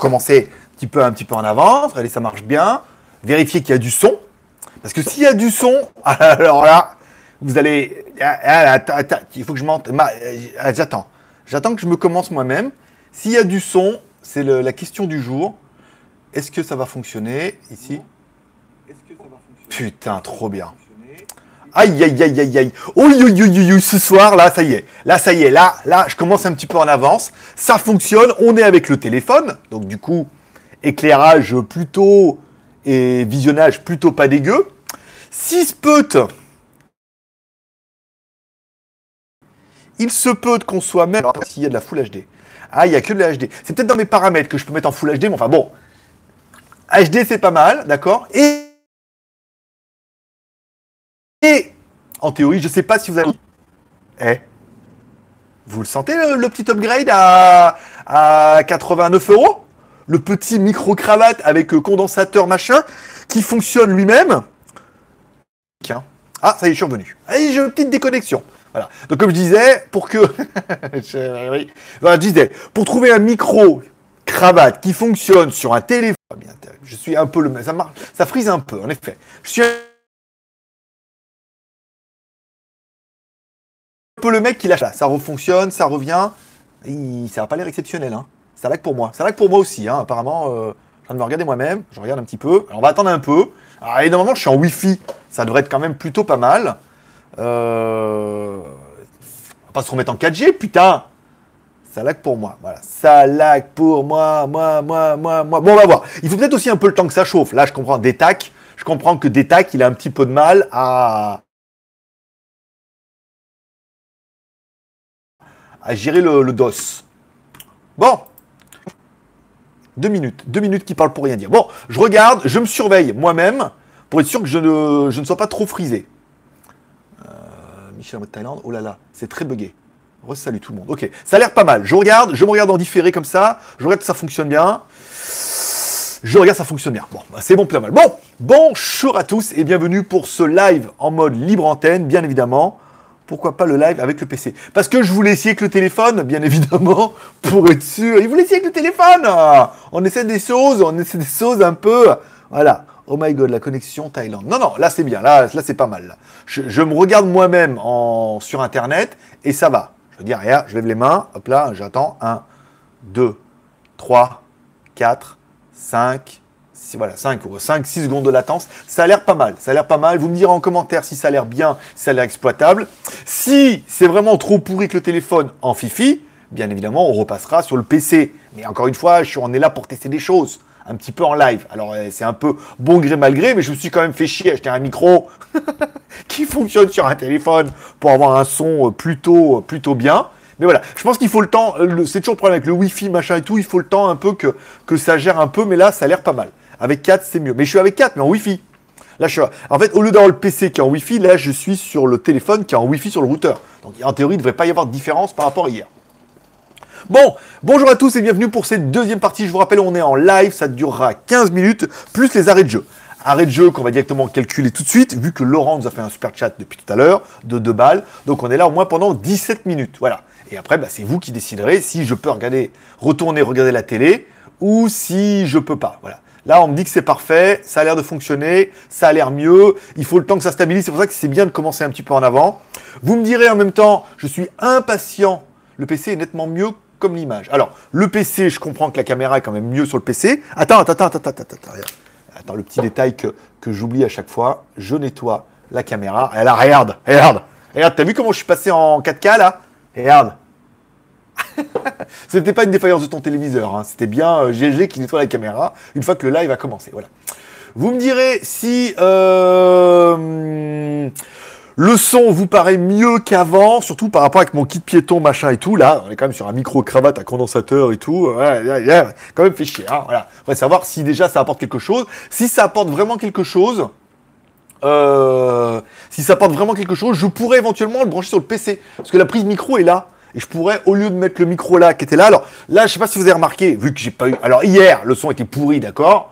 commencer un petit peu, un petit peu en avance, regardez, ça marche bien, vérifier qu'il y a du son, parce que s'il y a du son, alors là, vous allez, ah, ah, il faut que je monte, euh, j'attends, j'attends que je me commence moi-même. S'il y a du son, c'est la question du jour. Est-ce que ça va fonctionner ici? Putain, trop bien. Aïe, aïe, aïe, aïe, aïe. Oh, oui, oui, oui, ce soir, là, ça y est. Là, ça y est. Là, là, je commence un petit peu en avance. Ça fonctionne. On est avec le téléphone. Donc, du coup, éclairage plutôt et visionnage plutôt pas dégueu. Si se peut, il se peut qu'on soit même Alors, s'il y a de la Full HD. Ah, il y a que de la HD. C'est peut-être dans mes paramètres que je peux mettre en Full HD, mais enfin bon. HD, c'est pas mal, d'accord? Et et en théorie, je sais pas si vous avez. Eh, vous le sentez le, petit upgrade à, à 89 euros? Le petit micro-cravate avec euh, condensateur machin qui fonctionne lui-même? Tiens. Ah, ça y est, je suis revenu. Allez, j'ai une petite déconnexion. Voilà. Donc, comme je disais, pour que. je, oui. Je disais, pour trouver un micro-cravate qui fonctionne sur un téléphone. Je suis un peu le. Ça, marche, ça frise un peu, en effet. Je suis le mec qui lâche là. Ça refonctionne, ça revient. Il- ça va pas l'air exceptionnel. Hein. Ça lag pour moi. Ça lag pour moi aussi. Hein. Apparemment, euh, je viens de me regarder moi-même. Je regarde un petit peu. Alors, on va attendre un peu. Alors, évidemment, je suis en Wi-Fi. Ça devrait être quand même plutôt pas mal. Euh... On va pas se remettre en 4G, putain. Ça lag pour moi. Voilà. Ça lag pour moi, moi, moi, moi, moi. Bon, on va voir. Il faut peut-être aussi un peu le temps que ça chauffe. Là, je comprends des tacs. Je comprends que des tacs, il a un petit peu de mal à, à gérer le, DOS. Bon. Deux minutes. Deux minutes qui parlent pour rien dire. Bon, je regarde, je me surveille moi-même pour être sûr que je ne, sois pas trop frisé. Euh, Michel Thaïlande, oh là là, c'est très bugué. Resalut tout le monde. Ok, ça a l'air pas mal. Je regarde, je me regarde en différé comme ça. Je regarde que ça fonctionne bien. Je regarde, ça fonctionne bien. Bon, bah, c'est bon, pas mal. Bon, bonjour à tous et bienvenue pour ce live en mode libre antenne, bien évidemment. Pourquoi pas le live avec le PC Parce que je voulais essayer avec le téléphone, bien évidemment, pour être sûr. Il voulait essayer avec le téléphone On essaie des choses, on essaie des choses un peu. Voilà. Oh my god, la connexion Thaïlande. Non, non, là c'est bien, là, là c'est pas mal. Je, me regarde moi-même sur Internet et ça va. Je dis rien, je lève les mains, hop là, j'attends. 1, 2, 3, 4, 5, 6, voilà, 5, 5, 6 secondes de latence. Ça a l'air pas mal, ça a l'air pas mal. Vous me direz en commentaire si ça a l'air bien, si ça a l'air exploitable. Si c'est vraiment trop pourri que le téléphone en fifi, bien évidemment, on repassera sur le PC. Mais encore une fois, je suis, on est là pour tester des choses, un petit peu en live. Alors, euh, c'est un peu bon gré mal gré, mais je me suis quand même fait chier à acheter un micro qui fonctionne sur un téléphone pour avoir un son euh, plutôt, plutôt bien. Mais voilà, je pense qu'il faut le temps, euh, c'est toujours le problème avec le Wi-Fi, machin et tout, il faut le temps un peu que, que ça gère un peu, mais là, ça a l'air pas mal. Avec 4, c'est mieux. Mais je suis avec 4, mais en Wi-Fi. Là, je suis... En fait, au lieu d'avoir le PC qui est en Wi-Fi, là, je suis sur le téléphone qui est en Wi-Fi sur le routeur. Donc, en théorie, il ne devrait pas y avoir de différence par rapport à hier. Bon, bonjour à tous et bienvenue pour cette deuxième partie. Je vous rappelle, on est en live, ça durera 15 minutes, plus les arrêts de jeu. Arrêt de jeu qu'on va directement calculer tout de suite, vu que Laurent nous a fait un super chat depuis tout à l'heure, de 2 balles. Donc on est là au moins pendant 17 minutes. Voilà. Et après, bah, c'est vous qui déciderez si je peux regarder, retourner regarder la télé ou si je peux pas. Voilà. Là, on me dit que c'est parfait, ça a l'air de fonctionner, ça a l'air mieux, il faut le temps que ça stabilise, c'est pour ça que c'est bien de commencer un petit peu en avant. Vous me direz en même temps, je suis impatient, le PC est nettement mieux comme l'image. Alors, le PC, je comprends que la caméra est quand même mieux sur le PC. Attends, attends, attends, attends, attends, attends. Attends, le petit détail que, que j'oublie à chaque fois, je nettoie la caméra. Et là, regarde, regarde, regarde, t'as vu comment je suis passé en 4K là? Regarde. C'était pas une défaillance de ton téléviseur, hein. c'était bien euh, GG qui nettoie la caméra une fois que le live a commencé. Voilà. Vous me direz si euh, le son vous paraît mieux qu'avant, surtout par rapport avec mon kit piéton, machin et tout. Là, on est quand même sur un micro-cravate à condensateur et tout. Quand même fait chier. Hein, voilà. On va savoir si déjà ça apporte quelque chose. Si ça apporte vraiment quelque chose, euh, si ça apporte vraiment quelque chose, je pourrais éventuellement le brancher sur le PC. Parce que la prise micro est là. Et je pourrais, au lieu de mettre le micro là, qui était là, alors là, je sais pas si vous avez remarqué, vu que j'ai pas eu. Alors hier, le son était pourri, d'accord?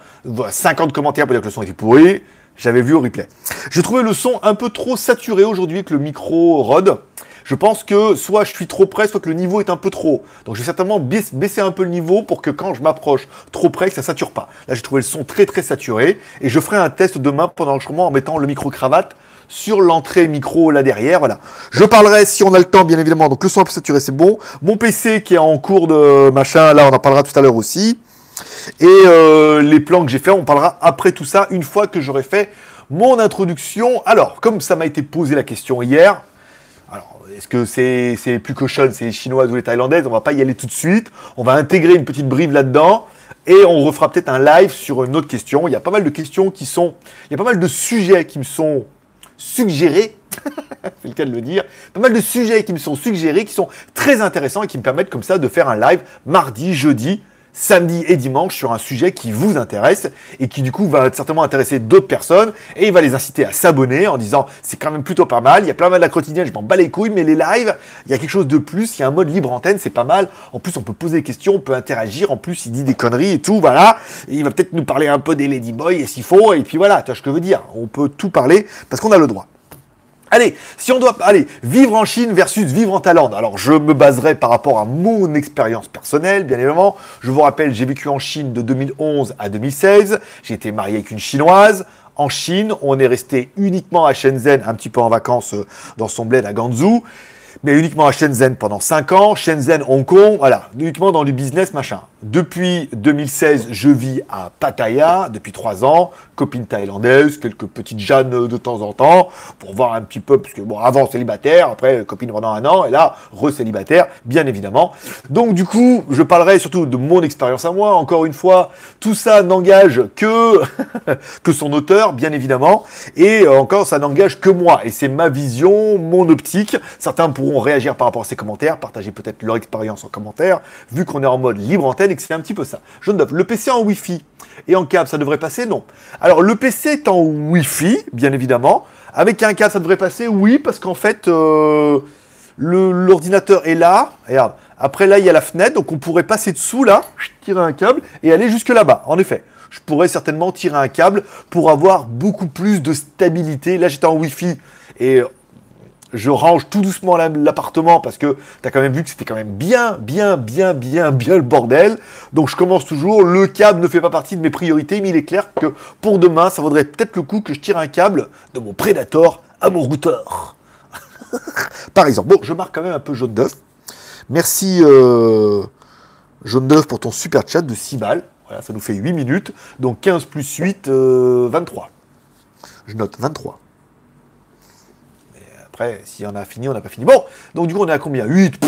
50 commentaires pour dire que le son était pourri. J'avais vu au replay. J'ai trouvé le son un peu trop saturé aujourd'hui avec le micro Rode. Je pense que soit je suis trop près, soit que le niveau est un peu trop. Donc je vais certainement baisser un peu le niveau pour que quand je m'approche trop près, que ça sature pas. Là, j'ai trouvé le son très très saturé et je ferai un test demain pendant le chemin en mettant le micro-cravate sur l'entrée micro là derrière. Voilà. Je parlerai si on a le temps, bien évidemment. Donc le son un peu saturé, c'est bon. Mon PC qui est en cours de machin, là, on en parlera tout à l'heure aussi. Et euh, les plans que j'ai fait, on parlera après tout ça, une fois que j'aurai fait mon introduction. Alors, comme ça m'a été posé la question hier, alors, est-ce que c'est plus cochonne, c'est les chinoises ou les thaïlandaises? On va pas y aller tout de suite. On va intégrer une petite brive là-dedans. Et on refera peut-être un live sur une autre question. Il y a pas mal de questions qui sont... Il y a pas mal de sujets qui me sont suggérés. c'est le cas de le dire. Pas mal de sujets qui me sont suggérés, qui sont très intéressants et qui me permettent comme ça de faire un live mardi, jeudi, samedi et dimanche sur un sujet qui vous intéresse et qui du coup va certainement intéresser d'autres personnes et il va les inciter à s'abonner en disant c'est quand même plutôt pas mal, il y a plein mal de la quotidienne, je m'en bats les couilles, mais les lives, il y a quelque chose de plus, il y a un mode libre antenne, c'est pas mal. En plus, on peut poser des questions, on peut interagir, en plus, il dit des conneries et tout, voilà. il va peut-être nous parler un peu des Ladyboys et s'il faut, et puis voilà, tu vois ce que je veux dire. On peut tout parler parce qu'on a le droit. Allez, si on doit aller vivre en Chine versus vivre en Thaïlande, alors je me baserai par rapport à mon expérience personnelle, bien évidemment. Je vous rappelle, j'ai vécu en Chine de 2011 à 2016. J'ai été marié avec une chinoise. En Chine, on est resté uniquement à Shenzhen, un petit peu en vacances euh, dans son bled à Ganzhou mais uniquement à Shenzhen pendant 5 ans, Shenzhen, Hong Kong, voilà, uniquement dans du business, machin. Depuis 2016, je vis à Pattaya, depuis 3 ans, copine thaïlandaise, quelques petites Jeannes de temps en temps, pour voir un petit peu, parce que bon, avant célibataire, après copine pendant un an, et là, re-célibataire, bien évidemment. Donc du coup, je parlerai surtout de mon expérience à moi, encore une fois, tout ça n'engage que, que son auteur, bien évidemment, et encore, ça n'engage que moi, et c'est ma vision, mon optique, certains pourront réagir par rapport à ces commentaires, partager peut-être leur expérience en commentaire, vu qu'on est en mode libre antenne et que c'est un petit peu ça. Je note, le PC en Wi-Fi et en câble, ça devrait passer? Non. Alors le PC est en Wi-Fi, bien évidemment. Avec un câble, ça devrait passer? Oui, parce qu'en fait, euh, l'ordinateur est là. Regarde. Après là, il y a la fenêtre, donc on pourrait passer dessous là, tirer un câble et aller jusque là-bas. En effet je pourrais certainement tirer un câble pour avoir beaucoup plus de stabilité. Là, j'étais en Wi-Fi et je range tout doucement l'appartement parce que tu as quand même vu que c'était quand même bien, bien, bien, bien, bien le bordel. Donc je commence toujours. Le câble ne fait pas partie de mes priorités, mais il est clair que pour demain, ça vaudrait peut-être le coup que je tire un câble de mon Predator à mon routeur. Par exemple. Bon, je marque quand même un peu jaune d'œuf. Merci euh, jaune d'œuf pour ton super chat de 6 balles. Voilà, ça nous fait 8 minutes. Donc 15 plus 8, 23. Euh, je note 23. Après, si on a fini, on n'a pas fini. Bon, donc du coup, on est à combien? 8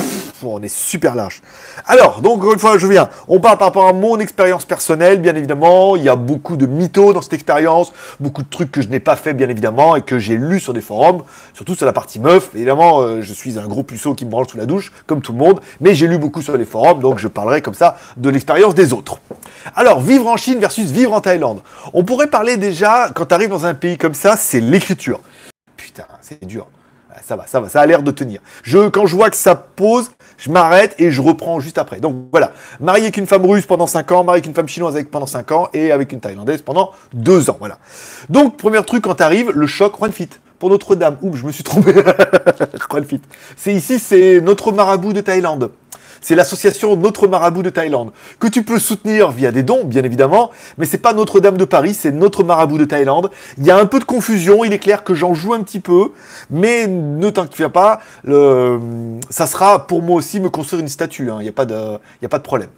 On est super large. Alors, donc, une fois, je viens. On parle par rapport à mon expérience personnelle, bien évidemment. Il y a beaucoup de mythos dans cette expérience, beaucoup de trucs que je n'ai pas fait, bien évidemment, et que j'ai lu sur des forums, surtout sur la partie meuf. Évidemment, euh, je suis un gros puceau qui me branle sous la douche, comme tout le monde, mais j'ai lu beaucoup sur les forums, donc je parlerai comme ça de l'expérience des autres. Alors, vivre en Chine versus vivre en Thaïlande. On pourrait parler déjà, quand tu arrives dans un pays comme ça, c'est l'écriture. Putain, c'est dur ça va, ça va, ça a l'air de tenir. Je, quand je vois que ça pose, je m'arrête et je reprends juste après. Donc voilà, marié avec une femme russe pendant 5 ans, marié avec une femme chinoise pendant 5 ans et avec une thaïlandaise pendant 2 ans. Voilà. Donc, premier truc, quand tu arrives, le choc, Juan Fit. Pour Notre-Dame. Ouh, je me suis trompé. C'est ici, c'est notre marabout de Thaïlande c'est l'association Notre Marabout de Thaïlande, que tu peux soutenir via des dons, bien évidemment, mais c'est pas Notre-Dame de Paris, c'est Notre Marabout de Thaïlande. Il y a un peu de confusion, il est clair que j'en joue un petit peu, mais ne t'inquiète pas, ça sera pour moi aussi me construire une statue, hein. il n'y a, pas de, a pas de problème.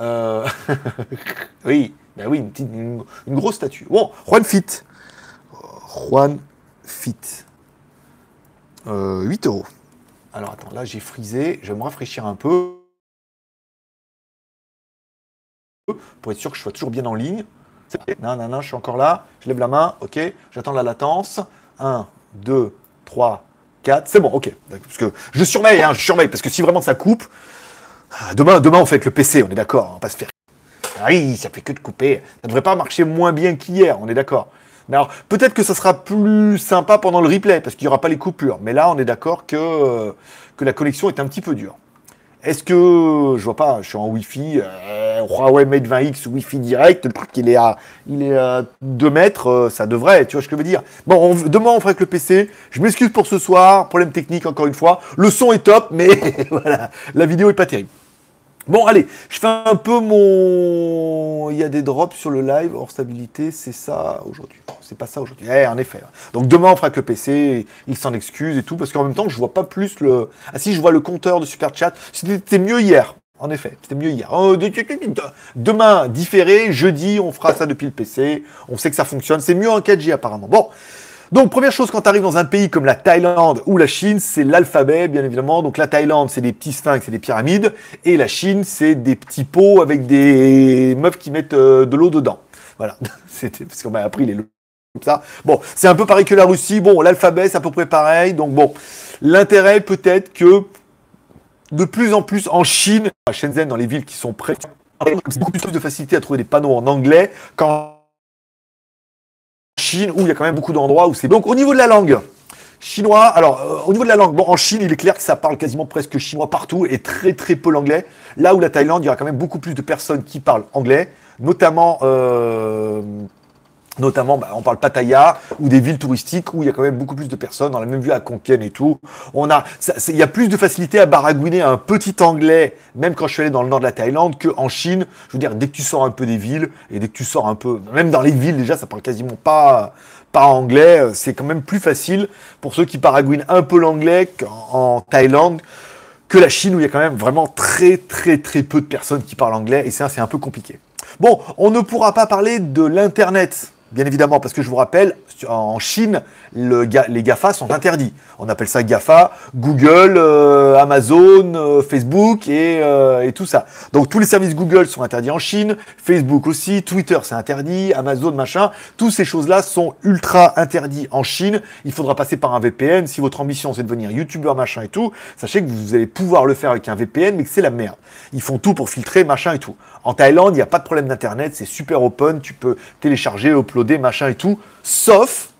Euh, oui, ben oui, une, grosse statue. Bon, Juan Fit. Juan Fit. 8 euh, euros. Alors attends, là j'ai frisé, je vais me rafraîchir un peu. Pour être sûr que je sois toujours bien en ligne. Non, non, non, je suis encore là. Je lève la main, ok. J'attends la latence. 1, 2, 3, 4. C'est bon, ok. Je surveille, hein, je surveille, parce que si vraiment ça coupe, ah, demain, demain on fait avec le PC, on est d'accord, on va pas se faire. Ah oui, ça fait que de couper. Ça ne devrait pas marcher moins bien qu'hier, on est d'accord. Alors, peut-être que ça sera plus sympa pendant le replay, parce qu'il n'y aura pas les coupures. Mais là, on est d'accord que, que la connexion est un petit peu dure. Est-ce que, je vois pas, je suis en Wi-Fi, euh, Huawei Mate 20X Wi-Fi direct, le truc il est à, il est à 2 mètres, euh, ça devrait, tu vois ce que je veux dire. Bon, demain on fera avec le PC. Je m'excuse pour ce soir, problème technique encore une fois. Le son est top, mais voilà, la vidéo est pas terrible. Bon, allez, je fais un peu mon. Il y a des drops sur le live hors stabilité, c'est ça aujourd'hui. C'est pas ça aujourd'hui. Eh, en effet. Donc demain, on fera que le PC, il s'en excuse et tout, parce qu'en même temps, je vois pas plus le. Ah si, je vois le compteur de Super Chat. C'était mieux hier. En effet, c'était mieux hier. Oh, demain, différé, jeudi, on fera ça depuis le PC. On sait que ça fonctionne. C'est mieux en 4G apparemment. Bon, donc, première chose quand tu arrives dans un pays comme la Thaïlande ou la Chine, c'est l'alphabet, bien évidemment. Donc, la Thaïlande, c'est des petits sphinx et des pyramides. Et la Chine, c'est des petits pots avec des meufs qui mettent euh, de l'eau dedans. Voilà. C'était parce qu'on m'a appris les comme ça. Bon, c'est un peu pareil que la Russie. Bon, l'alphabet, c'est à peu près pareil. Donc, bon, l'intérêt peut-être que de plus en plus en Chine, à Shenzhen, dans les villes qui sont près, beaucoup plus de facilité à trouver des panneaux en anglais qu'en Chine, où il y a quand même beaucoup d'endroits où c'est. Donc, au niveau de la langue, chinois, alors, euh, au niveau de la langue, bon, en Chine, il est clair que ça parle quasiment presque chinois partout et très, très peu l'anglais. Là où la Thaïlande, il y aura quand même beaucoup plus de personnes qui parlent anglais, notamment. Euh, Notamment, bah, on parle Pattaya ou des villes touristiques où il y a quand même beaucoup plus de personnes. On l'a même vu à Konken et tout. On a, il y a plus de facilité à baragouiner un petit anglais, même quand je suis allé dans le nord de la Thaïlande, qu'en Chine. Je veux dire, dès que tu sors un peu des villes et dès que tu sors un peu, même dans les villes déjà, ça parle quasiment pas, pas anglais. C'est quand même plus facile pour ceux qui baragouinent un peu l'anglais qu'en Thaïlande que la Chine où il y a quand même vraiment très très très peu de personnes qui parlent anglais et ça c'est un peu compliqué. Bon, on ne pourra pas parler de l'internet Bien évidemment, parce que je vous rappelle, en Chine, le, les GAFA sont interdits. On appelle ça GAFA, Google, euh, Amazon, euh, Facebook et, euh, et, tout ça. Donc tous les services Google sont interdits en Chine, Facebook aussi, Twitter c'est interdit, Amazon machin. Toutes ces choses-là sont ultra interdits en Chine. Il faudra passer par un VPN. Si votre ambition c'est de devenir YouTuber machin et tout, sachez que vous allez pouvoir le faire avec un VPN, mais que c'est la merde. Ils font tout pour filtrer machin et tout. En Thaïlande, il n'y a pas de problème d'internet, c'est super open, tu peux télécharger, uploader machin et tout, sauf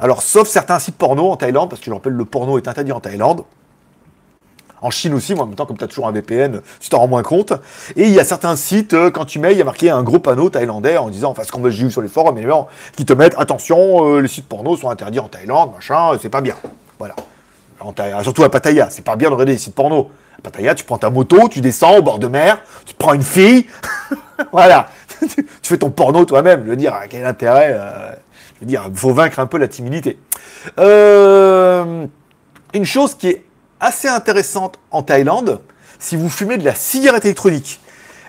alors, sauf certains sites porno en Thaïlande, parce que je rappelle, le porno est interdit en Thaïlande. En Chine aussi, moi, en même temps, comme tu as toujours un VPN, tu t'en rends moins compte. Et il y a certains sites, euh, quand tu mets, il y a marqué un gros panneau thaïlandais en disant, enfin, ce qu'on j'ai vu sur les forums, mais qui te mettent, attention, euh, les sites porno sont interdits en Thaïlande, machin, c'est pas bien. Voilà. surtout à Pattaya, c'est pas bien de regarder des sites porno. À Pattaya, tu prends ta moto, tu descends au bord de mer, tu prends une fille, voilà. Tu fais ton porno toi-même. Je veux dire, quel intérêt euh, je veux dire, il faut vaincre un peu la timidité. Euh, une chose qui est assez intéressante en Thaïlande, si vous fumez de la cigarette électronique,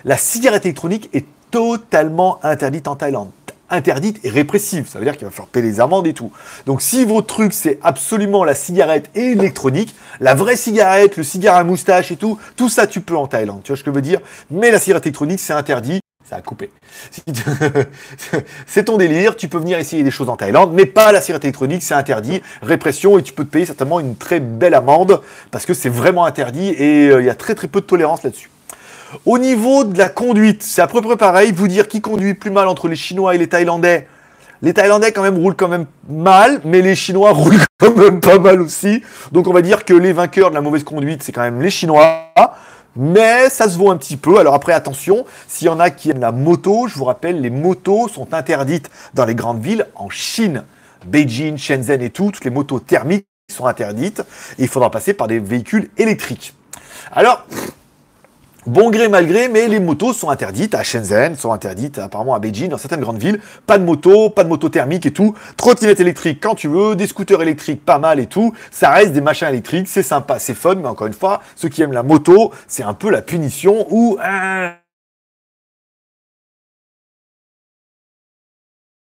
la cigarette électronique est totalement interdite en Thaïlande. Interdite et répressive, ça veut dire qu'il va falloir payer les amendes et tout. Donc si votre truc c'est absolument la cigarette électronique, la vraie cigarette, le cigare à moustache et tout, tout ça tu peux en Thaïlande, tu vois ce que je veux dire Mais la cigarette électronique c'est interdit coupé. c'est ton délire, tu peux venir essayer des choses en Thaïlande, mais pas la cigarette électronique, c'est interdit, répression, et tu peux te payer certainement une très belle amende, parce que c'est vraiment interdit, et euh, il y a très très peu de tolérance là-dessus. Au niveau de la conduite, c'est à peu près pareil, vous dire qui conduit plus mal entre les Chinois et les Thaïlandais. Les Thaïlandais quand même roulent quand même mal, mais les Chinois roulent quand même pas mal aussi. Donc on va dire que les vainqueurs de la mauvaise conduite, c'est quand même les Chinois mais ça se vaut un petit peu. Alors après, attention, s'il y en a qui aiment la moto, je vous rappelle, les motos sont interdites dans les grandes villes en Chine. Beijing, Shenzhen et tout, toutes les motos thermiques sont interdites il faudra passer par des véhicules électriques. Alors, Bon gré mal gré, mais les motos sont interdites à Shenzhen, sont interdites apparemment à Beijing, dans certaines grandes villes. Pas de moto, pas de moto thermique et tout. Trottinette électrique quand tu veux, des scooters électriques pas mal et tout. Ça reste des machins électriques, c'est sympa, c'est fun, mais encore une fois, ceux qui aiment la moto, c'est un peu la punition ou...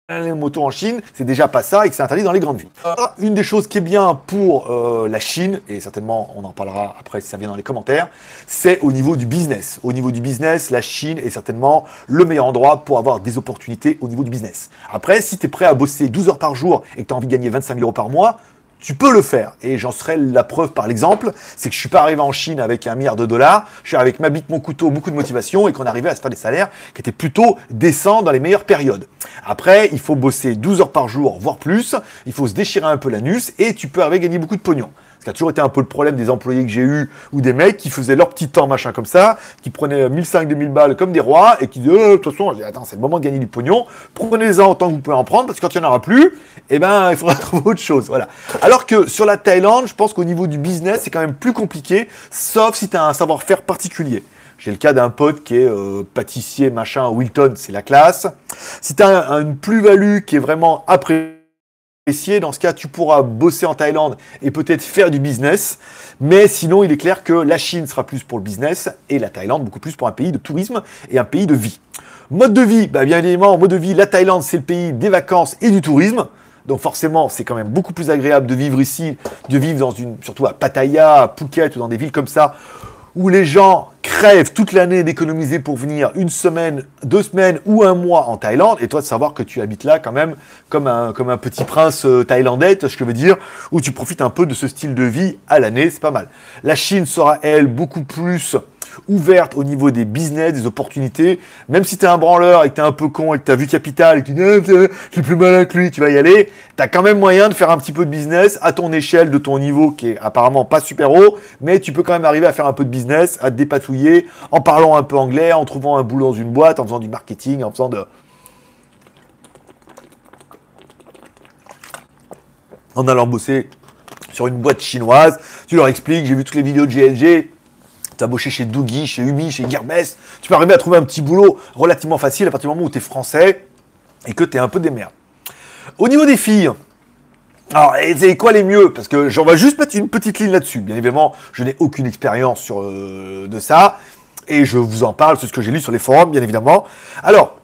les motos en Chine, c'est déjà pas ça et que c'est interdit dans les grandes villes. Ah, une des choses qui est bien pour euh, la Chine, et certainement on en parlera après si ça vient dans les commentaires, c'est au niveau du business. Au niveau du business, la Chine est certainement le meilleur endroit pour avoir des opportunités au niveau du business. Après, si tu es prêt à bosser 12 heures par jour et que tu as envie de gagner 25 000 euros par mois, tu peux le faire. Et j'en serai la preuve par l'exemple, c'est que je suis pas arrivé en Chine avec un milliard de dollars, je suis avec ma bite, mon couteau, beaucoup de motivation et qu'on arrivait à se faire des salaires qui étaient plutôt décents dans les meilleures périodes. Après, il faut bosser 12 heures par jour, voire plus, il faut se déchirer un peu l'anus et tu peux arriver à gagner beaucoup de pognon. Ça a toujours été un peu le problème des employés que j'ai eu ou des mecs qui faisaient leur petit temps, machin comme ça, qui prenaient 1500, 2000 balles comme des rois et qui disaient, euh, de toute façon, attends, c'est le moment de gagner du pognon, prenez-en autant que vous pouvez en prendre parce que quand il n'y en aura plus, eh ben, il faudra trouver autre chose. Voilà. Alors que sur la Thaïlande, je pense qu'au niveau du business, c'est quand même plus compliqué, sauf si tu as un savoir-faire particulier. J'ai le cas d'un pote qui est euh, pâtissier, machin, Wilton, c'est la classe. Si tu as une plus-value qui est vraiment appréciée, dans ce cas, tu pourras bosser en Thaïlande et peut-être faire du business. Mais sinon, il est clair que la Chine sera plus pour le business et la Thaïlande beaucoup plus pour un pays de tourisme et un pays de vie. Mode de vie, bah bien évidemment, mode de vie, la Thaïlande, c'est le pays des vacances et du tourisme. Donc forcément, c'est quand même beaucoup plus agréable de vivre ici, de vivre dans une, surtout à Pattaya, à Phuket ou dans des villes comme ça, où les gens crèvent toute l'année d'économiser pour venir une semaine, deux semaines ou un mois en Thaïlande, et toi de savoir que tu habites là quand même comme un, petit prince euh, thaïlandais, ce que je veux dire, où tu profites un peu de ce style de vie à l'année, c'est pas mal. La Chine sera, elle, beaucoup plus ouverte au niveau des business, des opportunités. Même si tu es un branleur et que tu es un peu con et que tu as vu Capital et que tu dis eh, j'ai plus malin que lui, tu vas y aller, tu as quand même moyen de faire un petit peu de business à ton échelle de ton niveau qui est apparemment pas super haut, mais tu peux quand même arriver à faire un peu de business, à te dépatouiller en parlant un peu anglais, en trouvant un boulot dans une boîte, en faisant du marketing, en faisant de... En allant bosser sur une boîte chinoise, tu leur expliques, j'ai vu toutes les vidéos de GLG, as bossé chez Doogie, chez Ubi, chez Gearbest, tu peux arriver à trouver un petit boulot relativement facile à partir du moment où tu es français et que tu es un peu des merdes. Au niveau des filles, alors, c'est quoi les mieux? Parce que j'en vais juste mettre une petite ligne là-dessus. Bien évidemment, je n'ai aucune expérience euh, de ça. Et je vous en parle, c'est ce que j'ai lu sur les forums, bien évidemment. Alors,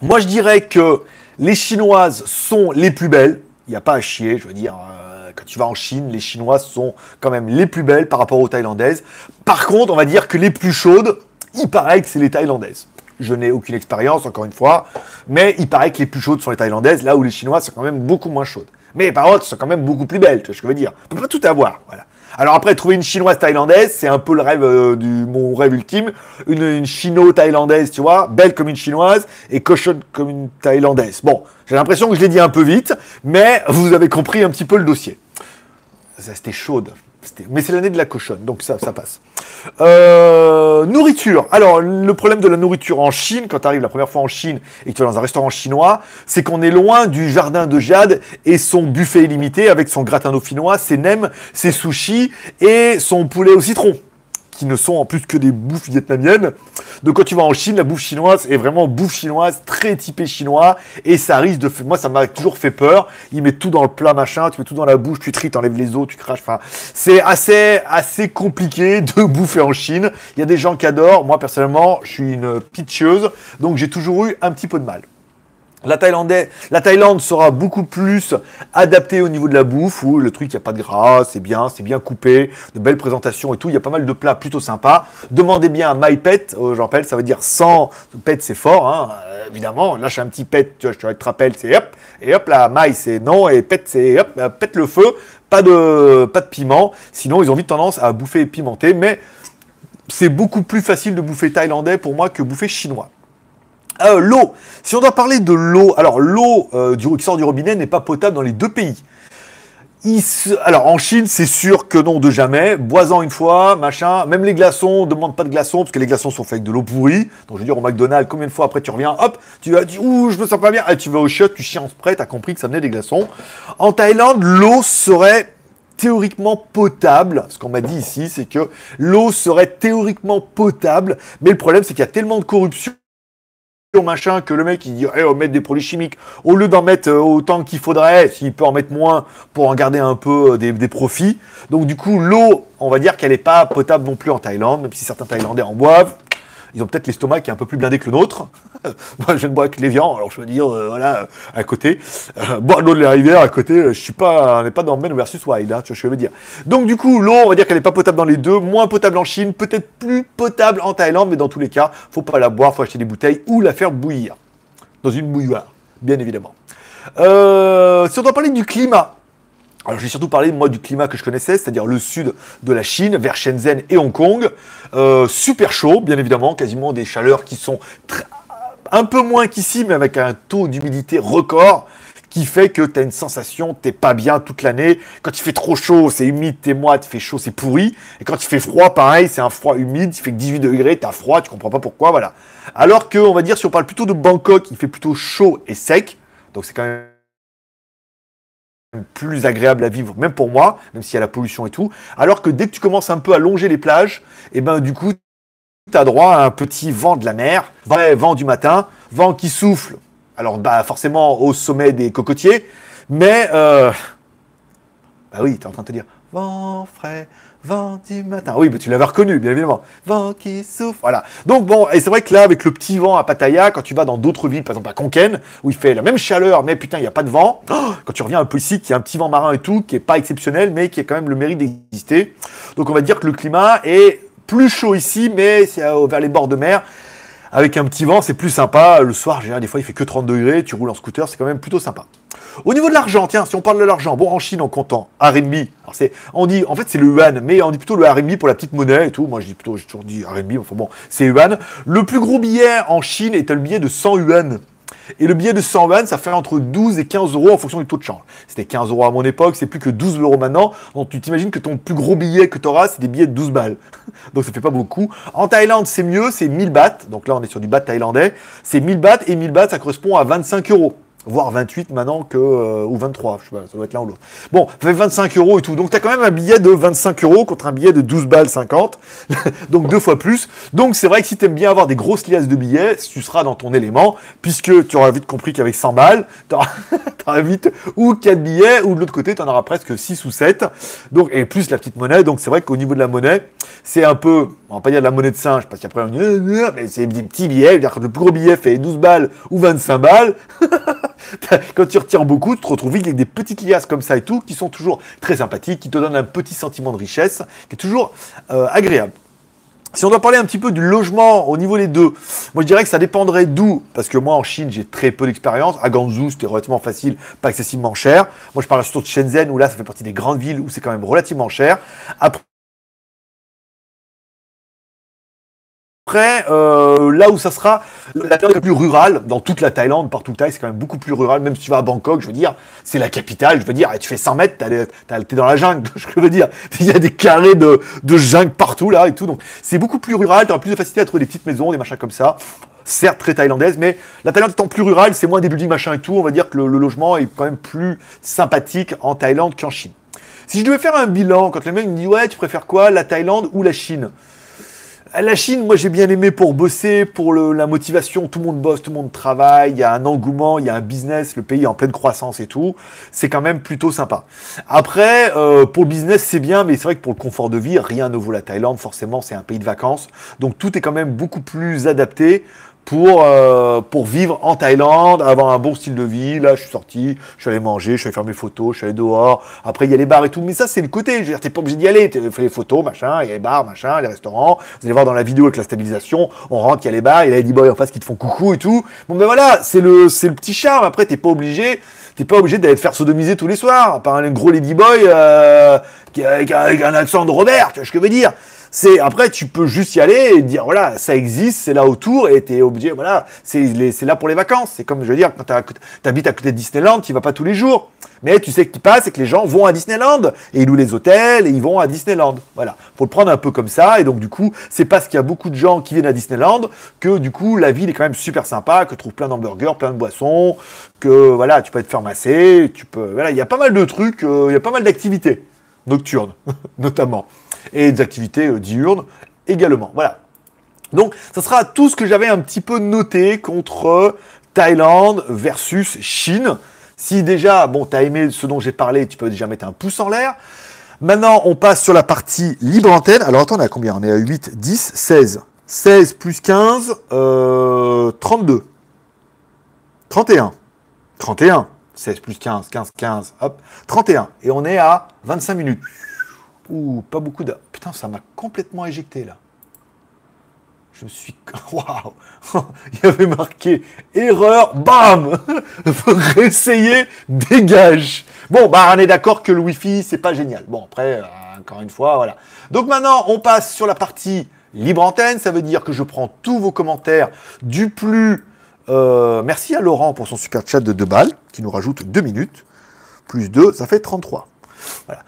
moi je dirais que les Chinoises sont les plus belles. Il n'y a pas à chier, je veux dire. Euh, quand tu vas en Chine, les Chinoises sont quand même les plus belles par rapport aux Thaïlandaises. Par contre, on va dire que les plus chaudes, il paraît que c'est les Thaïlandaises. Je n'ai aucune expérience, encore une fois, mais il paraît que les plus chaudes sont les Thaïlandaises, là où les Chinoises sont quand même beaucoup moins chaudes. Mais par contre, sont quand même beaucoup plus belles, tu vois ce que je veux dire. On peut pas tout avoir, voilà. Alors après, trouver une chinoise thaïlandaise, c'est un peu le rêve euh, du mon rêve ultime. Une, une chino-thaïlandaise, tu vois, belle comme une chinoise et cochonne comme une thaïlandaise. Bon, j'ai l'impression que je l'ai dit un peu vite, mais vous avez compris un petit peu le dossier. C'était chaude. Mais c'est l'année de la cochonne, donc ça, ça passe. Euh, nourriture. Alors, le problème de la nourriture en Chine, quand tu arrives la première fois en Chine et que tu vas dans un restaurant chinois, c'est qu'on est loin du jardin de Jade et son buffet illimité avec son gratin dauphinois, ses nems, ses sushis et son poulet au citron qui ne sont en plus que des bouffes vietnamiennes. Donc quand tu vas en Chine, la bouffe chinoise est vraiment bouffe chinoise, très typée chinois, et ça risque de... Moi, ça m'a toujours fait peur. Ils mettent tout dans le plat, machin, tu mets tout dans la bouche, tu tries, t'enlèves les os, tu craches. Enfin, c'est assez, assez compliqué de bouffer en Chine. Il y a des gens qui adorent. Moi, personnellement, je suis une pitcheuse, donc j'ai toujours eu un petit peu de mal. La, la Thaïlande sera beaucoup plus adaptée au niveau de la bouffe, où le truc, il n'y a pas de gras, c'est bien, c'est bien coupé, de belles présentations et tout. Il y a pas mal de plats plutôt sympas. Demandez bien un my pet, euh, j'en rappelle, ça veut dire sans pet, c'est fort, hein, euh, évidemment. Lâche un petit pet, tu vois, je te rappelle, c'est hop, et hop, la my, c'est non, et pet, c'est hop, euh, pète le feu, pas de, pas de piment. Sinon, ils ont vite tendance à bouffer pimenté, mais c'est beaucoup plus facile de bouffer thaïlandais pour moi que bouffer chinois. Euh, l'eau. Si on doit parler de l'eau, alors l'eau euh, qui sort du robinet n'est pas potable dans les deux pays. Alors en Chine, c'est sûr que non, de jamais. Boisant une fois, machin. Même les glaçons, on demande pas de glaçons parce que les glaçons sont faits avec de l'eau pourrie. Donc je veux dire au McDonald's, combien de fois après tu reviens, hop, tu vas, dire ouh, je me sens pas bien. tu vas au shot, tu chies en spray, t'as compris que ça venait des glaçons. En Thaïlande, l'eau serait théoriquement potable. Ce qu'on m'a dit ici, c'est que l'eau serait théoriquement potable, mais le problème, c'est qu'il y a tellement de corruption machin que le mec il dit eh, on va mettre des produits chimiques. Au lieu d'en mettre euh, autant qu'il faudrait s'il peut en mettre moins pour en garder un peu euh, des, des profits. Donc du coup l'eau on va dire qu'elle n'est pas potable non plus en Thaïlande même si certains Thaïlandais en boivent ils ont peut-être l'estomac qui est un peu plus blindé que le nôtre. Moi, je ne bois que les viands, alors je veux dire, euh, voilà, à côté. Euh, boire l'eau de la rivière, à côté, je suis pas, on n'est pas dans Men versus Wild, hein, tu vois ce que je veux dire. Donc, du coup, l'eau, on va dire qu'elle n'est pas potable dans les deux, moins potable en Chine, peut-être plus potable en Thaïlande, mais dans tous les cas, faut pas la boire, faut acheter des bouteilles ou la faire bouillir. Dans une bouilloire, bien évidemment. Euh, si on doit parler du climat, alors j'ai surtout parlé moi du climat que je connaissais, c'est-à-dire le sud de la Chine, vers Shenzhen et Hong Kong. Euh, super chaud, bien évidemment, quasiment des chaleurs qui sont un peu moins qu'ici, mais avec un taux d'humidité record qui fait que tu as une sensation, t'es pas bien toute l'année. Quand il fait trop chaud, c'est humide, t'es moite, fait chaud, c'est pourri. Et quand il fait froid, pareil, c'est un froid humide, il fait que 18 degrés, t'as froid, tu comprends pas pourquoi, voilà. Alors que, on va dire, si on parle plutôt de Bangkok, il fait plutôt chaud et sec, donc c'est quand même plus agréable à vivre, même pour moi, même s'il y a la pollution et tout. Alors que dès que tu commences un peu à longer les plages, et eh ben du coup, tu as droit à un petit vent de la mer, vrai vent du matin, vent qui souffle. Alors bah forcément au sommet des cocotiers, mais euh... bah oui, tu es en train de te dire vent frais, Vent du matin. Oui, mais tu l'avais reconnu, bien évidemment. Vent qui souffle. Voilà. Donc bon, et c'est vrai que là, avec le petit vent à Pattaya, quand tu vas dans d'autres villes, par exemple à Konken, où il fait la même chaleur, mais putain, il n'y a pas de vent. Quand tu reviens un peu ici, qui a un petit vent marin et tout, qui est pas exceptionnel, mais qui a quand même le mérite d'exister. Donc on va dire que le climat est plus chaud ici, mais c'est vers les bords de mer. Avec un petit vent, c'est plus sympa. Le soir, général, des fois, il fait que 30 degrés. Tu roules en scooter, c'est quand même plutôt sympa. Au niveau de l'argent, tiens, si on parle de l'argent, bon, en Chine, on comptant RMB. Alors c'est, on dit, en fait, c'est le yuan, mais on dit plutôt le RMB pour la petite monnaie et tout. Moi, je dis plutôt, j'ai toujours dit RMB, enfin bon, c'est yuan. Le plus gros billet en Chine est le billet de 100 yuan. Et le billet de 100 yuan, ça fait entre 12 et 15 euros en fonction du taux de change. C'était 15 euros à mon époque, c'est plus que 12 euros maintenant. Donc tu t'imagines que ton plus gros billet que tu auras, c'est des billets de 12 balles. Donc ça fait pas beaucoup. En Thaïlande, c'est mieux, c'est 1000 bahts. Donc là, on est sur du baht thaïlandais. C'est 1000 bahts et 1000 bahts, ça correspond à 25 euros voire 28 maintenant que euh, ou 23, je sais pas, ça doit être l'un ou l'autre. Bon, ça fait 25 euros et tout. Donc tu as quand même un billet de 25 euros contre un billet de 12 balles 50, donc deux fois plus. Donc c'est vrai que si tu aimes bien avoir des grosses liasses de billets, tu seras dans ton élément, puisque tu auras vite compris qu'avec 100 balles, tu auras, vite ou 4 billets, ou de l'autre côté, tu en auras presque 6 ou 7. Donc, et plus la petite monnaie. Donc c'est vrai qu'au niveau de la monnaie, c'est un peu, on va pas dire de la monnaie de singe, parce qu'après on dit, mais c'est des petits billets, que le plus gros billet fait 12 balles ou 25 balles. quand tu retires beaucoup, tu te retrouves avec des petites liasses comme ça et tout, qui sont toujours très sympathiques, qui te donnent un petit sentiment de richesse, qui est toujours euh, agréable. Si on doit parler un petit peu du logement au niveau des deux, moi je dirais que ça dépendrait d'où, parce que moi en Chine j'ai très peu d'expérience. À Guangzhou c'était relativement facile, pas excessivement cher. Moi je parle surtout de Shenzhen où là ça fait partie des grandes villes où c'est quand même relativement cher. Après Après, euh, là où ça sera la période plus rurale, dans toute la Thaïlande, partout Thaï, c'est quand même beaucoup plus rural. Même si tu vas à Bangkok, je veux dire, c'est la capitale. Je veux dire, tu fais 100 mètres, t'es dans la jungle. Je veux dire, il y a des carrés de, jungle partout là et tout. Donc, c'est beaucoup plus rural. Tu auras plus de facilité à trouver des petites maisons, des machins comme ça. Certes, très thaïlandaise, mais la Thaïlande étant plus rurale, c'est moins des buildings machin et tout. On va dire que le, le logement est quand même plus sympathique en Thaïlande qu'en Chine. Si je devais faire un bilan, quand le mec me dit ouais, tu préfères quoi, la Thaïlande ou la Chine? La Chine, moi j'ai bien aimé pour bosser, pour la motivation, tout le monde bosse, tout le monde travaille, il y a un engouement, il y a un business, le pays est en pleine croissance et tout. C'est quand même plutôt sympa. Après, euh, pour le business c'est bien, mais c'est vrai que pour le confort de vie, rien ne vaut la Thaïlande, forcément c'est un pays de vacances. Donc tout est quand même beaucoup plus adapté pour, euh, pour vivre en Thaïlande, avoir un bon style de vie. Là, je suis sorti, je suis allé manger, je suis allé faire mes photos, je suis allé dehors. Après, il y a les bars et tout. Mais ça, c'est le côté. Je veux dire, t'es pas obligé d'y aller. Tu fais les photos, machin, il y a les bars, machin, les restaurants. Vous allez voir dans la vidéo avec la stabilisation, on rentre, il y a les bars, il y a les boys en face qui te font coucou et tout. Bon, ben voilà, c'est le, c'est le petit charme. Après, t'es pas obligé. T'es pas obligé d'aller te faire sodomiser tous les soirs par un gros ladyboy euh, avec, avec un accent de Robert, tu vois ce que je veux dire c'est après tu peux juste y aller et dire voilà ça existe, c'est là autour et t'es obligé voilà c'est là pour les vacances. C'est comme je veux dire quand t'habites à côté de Disneyland, tu vas pas tous les jours, mais tu sais que tu passes et que les gens vont à Disneyland et ils louent les hôtels et ils vont à Disneyland. Voilà, faut le prendre un peu comme ça et donc du coup c'est parce qu'il y a beaucoup de gens qui viennent à Disneyland que du coup la ville est quand même super sympa, que tu trouves plein d'hamburgers, plein de boissons, que voilà tu peux être faire tu peux voilà il y a pas mal de trucs, euh, il y a pas mal d'activités nocturnes notamment et des activités euh, diurnes également. Voilà. Donc, ça sera tout ce que j'avais un petit peu noté contre Thaïlande versus Chine. Si déjà, bon, tu as aimé ce dont j'ai parlé, tu peux déjà mettre un pouce en l'air. Maintenant, on passe sur la partie libre antenne. Alors, attends, on est à combien? On est à 8, 10, 16. 16 plus 15, euh, 32. 31. 31. 16 plus 15, 15, 15, hop. 31. Et on est à 25 minutes. Ouh, pas beaucoup de... Putain, ça m'a complètement éjecté là. Je me suis... Waouh Il y avait marqué erreur, bam Réessayer, dégage Bon, bah on est d'accord que le Wi-Fi, c'est pas génial. Bon, après, euh, encore une fois, voilà. Donc maintenant, on passe sur la partie libre antenne. Ça veut dire que je prends tous vos commentaires du plus Euh, merci à Laurent pour son super chat de 2 balles, qui nous rajoute 2 minutes. Plus 2, ça fait 33.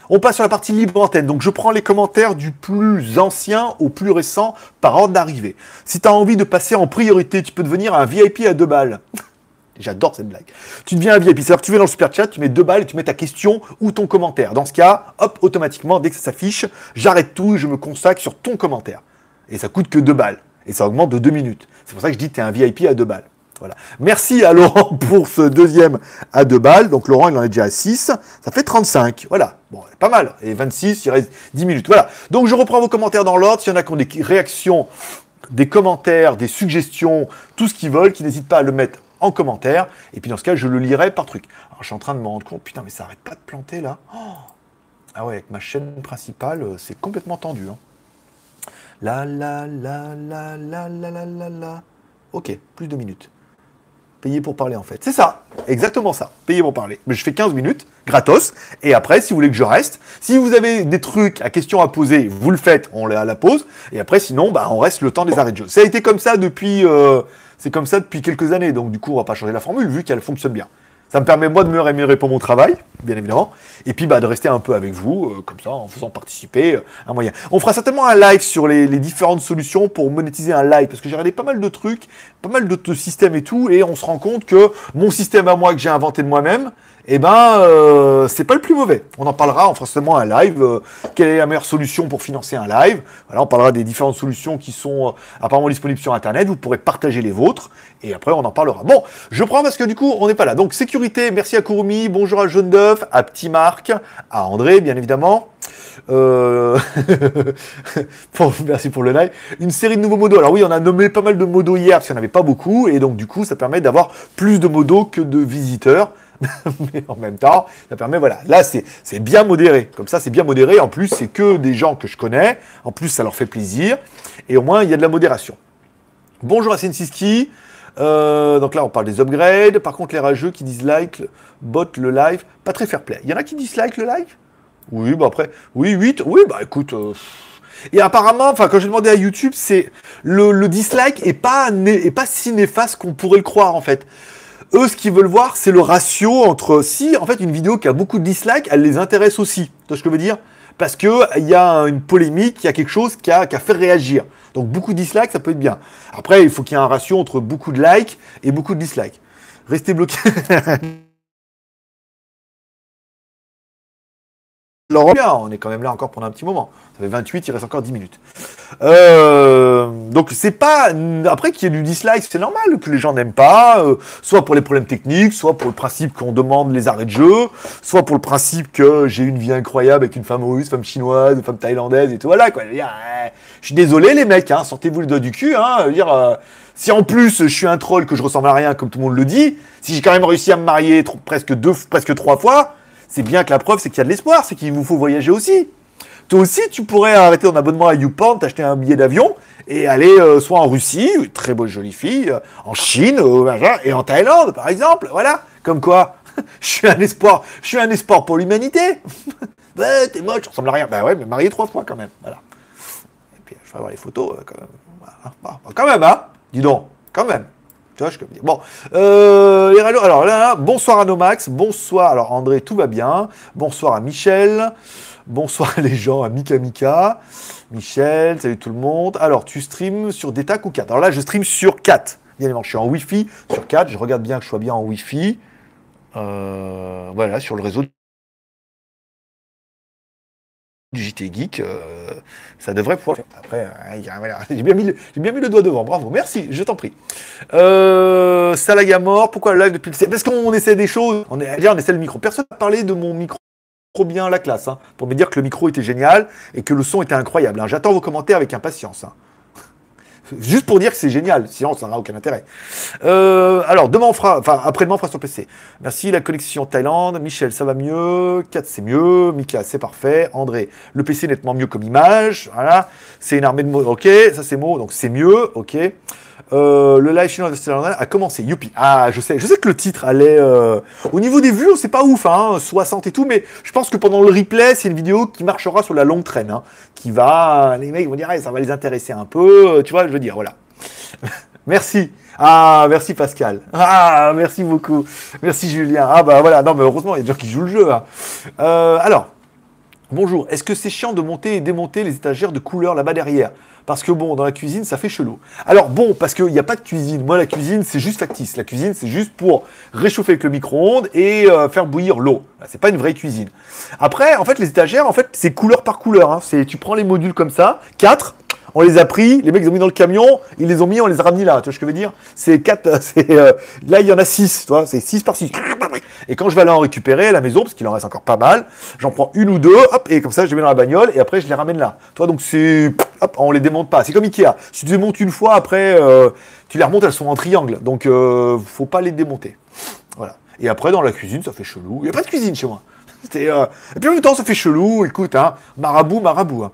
On passe sur la partie libre antenne. Donc je prends les commentaires du plus ancien au plus récent par ordre d'arrivée. Si tu as envie de passer en priorité, tu peux devenir un VIP à 2 balles. J'adore cette blague. Tu deviens un VIP. C'est-à-dire que tu vas dans le super chat, tu mets 2 balles et tu mets ta question ou ton commentaire. Dans ce cas, hop, automatiquement, dès que ça s'affiche, j'arrête tout et je me consacre sur ton commentaire. Et ça coûte que 2 balles. Et ça augmente de 2 minutes. C'est pour ça que je dis que tu es un VIP à 2 balles. Voilà. Merci à Laurent pour ce deuxième à 2 balles. Donc Laurent, il en est déjà à 6. Ça fait 35. Voilà. Bon, pas mal. Et 26, il reste 10 minutes. Voilà. Donc je reprends vos commentaires dans l'ordre. S'il y en a qui ont des réactions, des commentaires, des suggestions, tout ce qu'ils veulent, qui n'hésitent pas à le mettre en commentaire. Et puis dans ce cas, je le lirai par truc. Alors je suis en train de me rendre compte, putain, mais ça arrête pas de planter là. Oh ah ouais, avec ma chaîne principale, euh, c'est complètement tendu. Hein. La la la la la la la la. Ok, plus de minutes. Payer pour parler en fait. C'est ça, exactement ça. Payer pour parler. Mais je fais 15 minutes, gratos. Et après, si vous voulez que je reste, si vous avez des trucs à questions à poser, vous le faites, on la pose. Et après, sinon, bah, on reste le temps des arrêts de jeu. Ça a été comme ça depuis, euh, c'est comme ça depuis quelques années. Donc du coup, on va pas changer la formule vu qu'elle fonctionne bien. Ça me permet moi de me rémunérer pour mon travail, bien évidemment, et puis bah, de rester un peu avec vous, euh, comme ça, en faisant participer euh, un moyen. On fera certainement un live sur les, différentes solutions pour monétiser un live, parce que j'ai regardé pas mal de trucs, pas mal de systèmes et tout, et on se rend compte que mon système à moi que j'ai inventé de moi-même, eh ben, euh, c'est pas le plus mauvais. On en parlera, fera seulement un live. Euh, quelle est la meilleure solution pour financer un live Voilà, on parlera des différentes solutions qui sont euh, apparemment disponibles sur Internet. Vous pourrez partager les vôtres et après on en parlera. Bon, je prends parce que du coup on n'est pas là. Donc sécurité, merci à Kurumi, bonjour à Jaune d'œuf, à Petit Marc, à André bien évidemment. Euh... merci pour le live. Une série de nouveaux modos. Alors oui, on a nommé pas mal de modos hier parce qu'il n'y en avait pas beaucoup et donc du coup ça permet d'avoir plus de modos que de visiteurs. mais en même temps, ça permet, voilà, là c'est bien modéré. Comme ça, c'est bien modéré. En plus, c'est que des gens que je connais. En plus, ça leur fait plaisir. Et au moins, il y a de la modération. Bonjour à Sensiski. Euh, donc là, on parle des upgrades. Par contre, les rageux qui disent like, bot le live, pas très fair play. Il y en a qui disent like le live? Oui, bah après, oui, 8. Oui, bah écoute. Euh, et apparemment, enfin, quand j'ai demandé à YouTube, c'est le, dislike est pas, pas si néfaste qu'on pourrait le croire en fait. Eux, ce qu'ils veulent voir, c'est le ratio entre si, en fait, une vidéo qui a beaucoup de dislikes, elle les intéresse aussi. Tu vois ce que je veux dire? Parce qu'il y a une polémique, il y a quelque chose qui a, qui a fait réagir. Donc beaucoup de dislikes, ça peut être bien. Après, il faut qu'il y ait un ratio entre beaucoup de likes et beaucoup de dislikes. Restez bloqués. On est quand même là encore pendant un petit moment. Ça fait 28, il reste encore 10 minutes. Euh, donc c'est pas après qu'il y ait du dislike, c'est normal que les gens n'aiment pas, euh, soit pour les problèmes techniques, soit pour le principe qu'on demande les arrêts de jeu, soit pour le principe que j'ai une vie incroyable avec une femme russe, femme chinoise, femme thaïlandaise et tout. Voilà quoi. Je, suis désolé les mecs, hein, sortez-vous le doigt du cul. Hein, dire, euh, si en plus je suis un troll que je ressemble à rien comme tout le monde le dit, si j'ai quand même réussi à me marier presque deux, presque trois fois c'est bien que la preuve, c'est qu'il y a de l'espoir, c'est qu'il vous faut voyager aussi. Toi aussi, tu pourrais arrêter ton abonnement à YouPorn, t'acheter un billet d'avion et aller euh, soit en Russie, très bonne jolie fille, euh, en Chine, et en Thaïlande, par exemple. Voilà. Comme quoi, je suis un espoir, je suis un espoir pour l'humanité. bah, t'es moche, tu ressembles à rien. Bah ouais, mais marié trois fois quand même. Voilà. Et puis, je vais avoir les photos euh, quand même. Bah, quand même, hein Dis donc, quand même. Bon, euh, les alors là, bonsoir à Nomax, bonsoir, alors André, tout va bien, bonsoir à Michel, bonsoir les gens, à Mika Mika, Michel, salut tout le monde. Alors, tu streams sur DETAC ou 4 Alors là, je stream sur 4. Bien évidemment, je suis en Wi-Fi sur 4, je regarde bien que je sois bien en Wi-Fi. Euh, voilà, sur le réseau du JT Geek, euh, ça devrait pouvoir. Après, euh, j'ai bien, mis le, doigt devant, bravo, merci, je t'en prie. Euh, Salagamore, pourquoi le live depuis le Parce qu'on essaie des choses, on, est, on essaie le micro. Personne n'a parlé de mon micro trop bien à la classe, hein, pour me dire que le micro était génial et que le son était incroyable. Hein. J'attends vos commentaires avec impatience. Hein. Juste pour dire que c'est génial, sinon ça n'a aucun intérêt. Euh, alors, demain on fera, enfin après-demain on fera sur PC. Merci, la connexion Thaïlande. Michel, ça va mieux. 4, c'est mieux. Mika, c'est parfait. André, le PC nettement mieux comme image. Voilà. C'est une armée de mots. Ok, ça c'est mot, donc c'est mieux. Ok. Euh, le live chinois de a commencé. Youpi. Ah, je sais. Je sais que le titre allait. Euh, au niveau des vues, c'est pas ouf, hein, 60 et tout, mais je pense que pendant le replay, c'est une vidéo qui marchera sur la longue traîne, hein, qui va. Les mecs vont dire, ça va les intéresser un peu. Tu vois, je veux dire, voilà. Merci. Ah, merci Pascal. Ah, merci beaucoup. Merci Julien. Ah bah voilà, non mais heureusement, il y a des gens qui jouent le jeu. Hein. Euh, alors, bonjour. Est-ce que c'est chiant de monter et démonter les étagères de couleur là-bas derrière? Parce que bon, dans la cuisine, ça fait chelou. Alors bon, parce qu'il n'y a pas de cuisine. Moi, la cuisine, c'est juste factice. La cuisine, c'est juste pour réchauffer avec le micro-ondes et euh, faire bouillir l'eau. C'est pas une vraie cuisine. Après, en fait, les étagères, en fait, c'est couleur par couleur. Hein. C'est, tu prends les modules comme ça, quatre, on les a pris, les mecs ils ont mis dans le camion, ils les ont mis, on les a ramenés là. Tu vois ce que je veux dire? C'est quatre, c'est euh, là il y en a six, tu c'est six par six. Et quand je vais aller en récupérer à la maison, parce qu'il en reste encore pas mal, j'en prends une ou deux, hop, et comme ça je les mets dans la bagnole et après je les ramène là. Toi donc c'est, hop, on les démonte pas. C'est comme Ikea. Si tu démontes une fois, après euh, tu les remontes, elles sont en triangle, donc euh, faut pas les démonter. Voilà. Et après dans la cuisine, ça fait chelou. Il y a pas de cuisine chez moi. Euh... Et puis en même temps, ça fait chelou. Écoute, hein, marabout, marabout. Hein.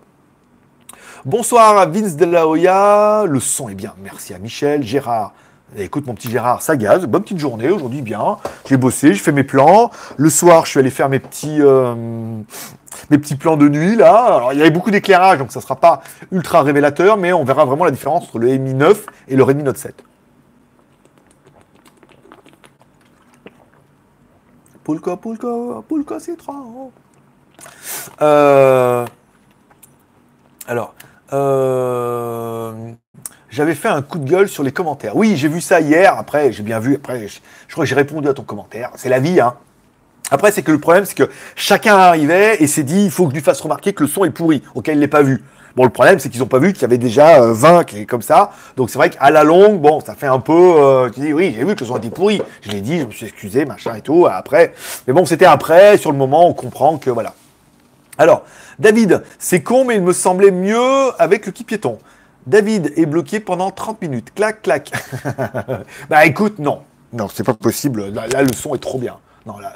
Bonsoir à Vince de la Hoya. Le son est bien. Merci à Michel. Gérard. Écoute, mon petit Gérard, ça gaze. Bonne petite journée aujourd'hui, bien. J'ai bossé, j'ai fait mes plans. Le soir, je suis allé faire mes petits, euh, mes petits plans de nuit, là. Alors, il y avait beaucoup d'éclairage, donc ça ne sera pas ultra révélateur, mais on verra vraiment la différence entre le Mi 9 et le Redmi Note 7. Poulka, poulka, poulka citron. Euh, alors, euh, j'avais fait un coup de gueule sur les commentaires. Oui, j'ai vu ça hier. Après, j'ai bien vu. Après, je, crois que j'ai répondu à ton commentaire. C'est la vie, hein. Après, c'est que le problème, c'est que chacun arrivait et s'est dit, il faut que je lui fasse remarquer que le son est pourri, auquel il l'ait pas vu. Bon, le problème, c'est qu'ils n'ont pas vu qu'il y avait déjà 20 euh, qui est comme ça. Donc, c'est vrai qu'à la longue, bon, ça fait un peu. Euh, tu dis, oui, j'ai vu que le son était pourri. Je l'ai dit, je me suis excusé, machin et tout. Après, mais bon, c'était après. Sur le moment, on comprend que voilà. Alors, David, c'est con, mais il me semblait mieux avec le qui piéton. David est bloqué pendant 30 minutes. Clac, clac. bah écoute, non. Non, c'est pas possible. Là, le son est trop bien. Non, là,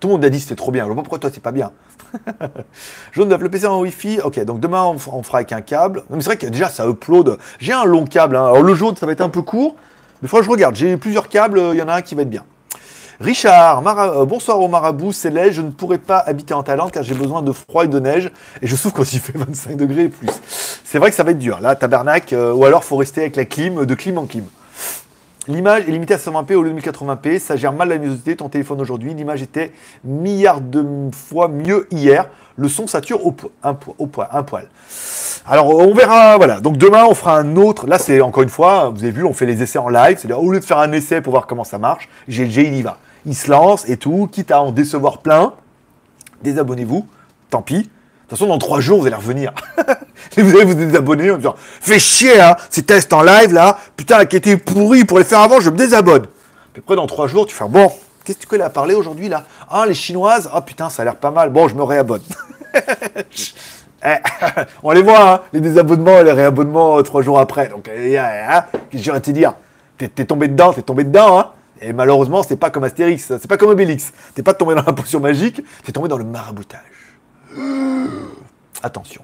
tout le monde a dit c'était trop bien. Je vois pas pourquoi toi c'est pas bien. Jaune d'œuf, le PC en Wi-Fi. Ok, donc demain on, fera avec un câble. c'est vrai que déjà ça upload. J'ai un long câble. Hein. Alors le jaune ça va être un peu court. Mais que je regarde. J'ai plusieurs câbles. Il y en a un qui va être bien. Richard, euh, bonsoir au marabout, c'est laid, je ne pourrais pas habiter en Thaïlande car j'ai besoin de froid et de neige et je souffre quand il fait 25 degrés et plus. C'est vrai que ça va être dur, là, tabernacle, euh, ou alors faut rester avec la clim, de clim en clim. L'image est limitée à 120p au lieu de 1080p, ça gère mal la luminosité, ton téléphone aujourd'hui, l'image était milliard de fois mieux hier, le son sature au, un, au poil, un poil. Alors on verra, voilà. Donc demain on fera un autre. Là c'est encore une fois, vous avez vu, on fait les essais en live. C'est-à-dire au lieu de faire un essai pour voir comment ça marche, GLG il y va il se lance et tout, quitte à en décevoir plein, désabonnez-vous, tant pis. De toute façon, dans trois jours, vous allez revenir. et vous allez vous désabonner en disant, fais chier, hein, ces tests en live, là, putain, qui était pourri pour les faire avant, je me désabonne. Puis après, dans trois jours, tu fais, bon, qu'est-ce que tu a parlé aujourd'hui, là? Ah, les chinoises, ah putain, ça a l'air pas mal, bon, je me réabonne. Eh, on les voit, hein, les désabonnements les réabonnements euh, trois jours après. Donc, euh, hein, j'ai dire? T'es tombé dedans, t'es tombé dedans, hein et malheureusement, c'est pas comme Astérix, c'est pas comme Obélix. T'es pas tombé dans la potion magique, t'es tombé dans le maraboutage. Attention.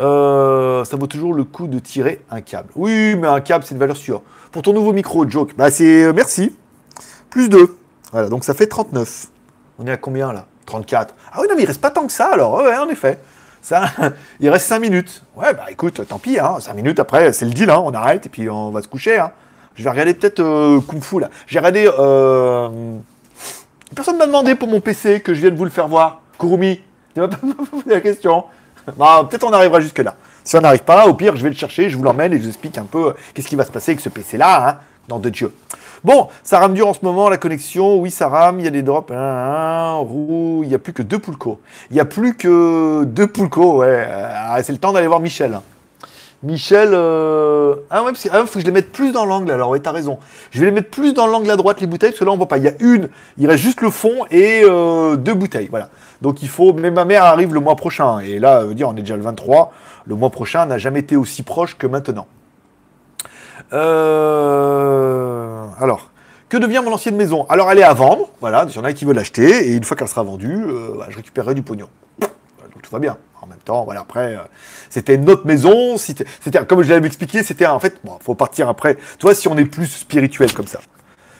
Euh, ça vaut toujours le coup de tirer un câble. Oui, mais un câble, c'est une valeur sûre. Pour ton nouveau micro, joke, bah c'est euh, merci. Plus 2. Voilà, donc ça fait 39. On est à combien là? 34. Ah oui, non, mais il reste pas tant que ça alors. Ouais, en effet. Ça, il reste 5 minutes. Ouais, bah écoute, tant pis, hein. 5 minutes après, c'est le deal, hein. on arrête et puis on va se coucher. Hein. Je vais regarder peut-être euh, Kung Fu là. J'ai regardé. Euh... Personne m'a demandé pour mon PC que je vienne vous le faire voir. Kurumi, tu m'as pas posé la question. Bah, peut-être on arrivera jusque là. Si on n'arrive pas, au pire, je vais le chercher, je vous l'emmène et je vous explique un peu euh, qu'est-ce qui va se passer avec ce PC là, hein, dans de Dieu. Bon, ça rame dur en ce moment, la connexion. Oui, ça rame, il y a des drops. roux, il n'y a plus que deux Poulco. Il n'y a plus que deux Poulco, ouais. Ah, c'est le temps d'aller voir Michel. Hein. Michel, euh... ah ouais, parce ah, faut que je les mette plus dans l'angle. Alors, oui, t'as raison. Je vais les mettre plus dans l'angle à droite, les bouteilles, parce que là, on voit pas. Il y a une, il reste juste le fond et euh, deux bouteilles. Voilà. Donc, il faut. Mais ma mère arrive le mois prochain. Et là, dire, on est déjà le 23. Le mois prochain n'a jamais été aussi proche que maintenant. Euh... Alors, que devient mon ancienne maison? Alors, elle est à vendre. Voilà. Il y en a qui veulent l'acheter. Et une fois qu'elle sera vendue, euh, bah, je récupérerai du pognon. Tout va bien. En même temps, voilà, après, euh, c'était notre maison. C'était, comme je l'avais expliqué, c'était en fait, bon, faut partir après. Tu vois, si on est plus spirituel comme ça,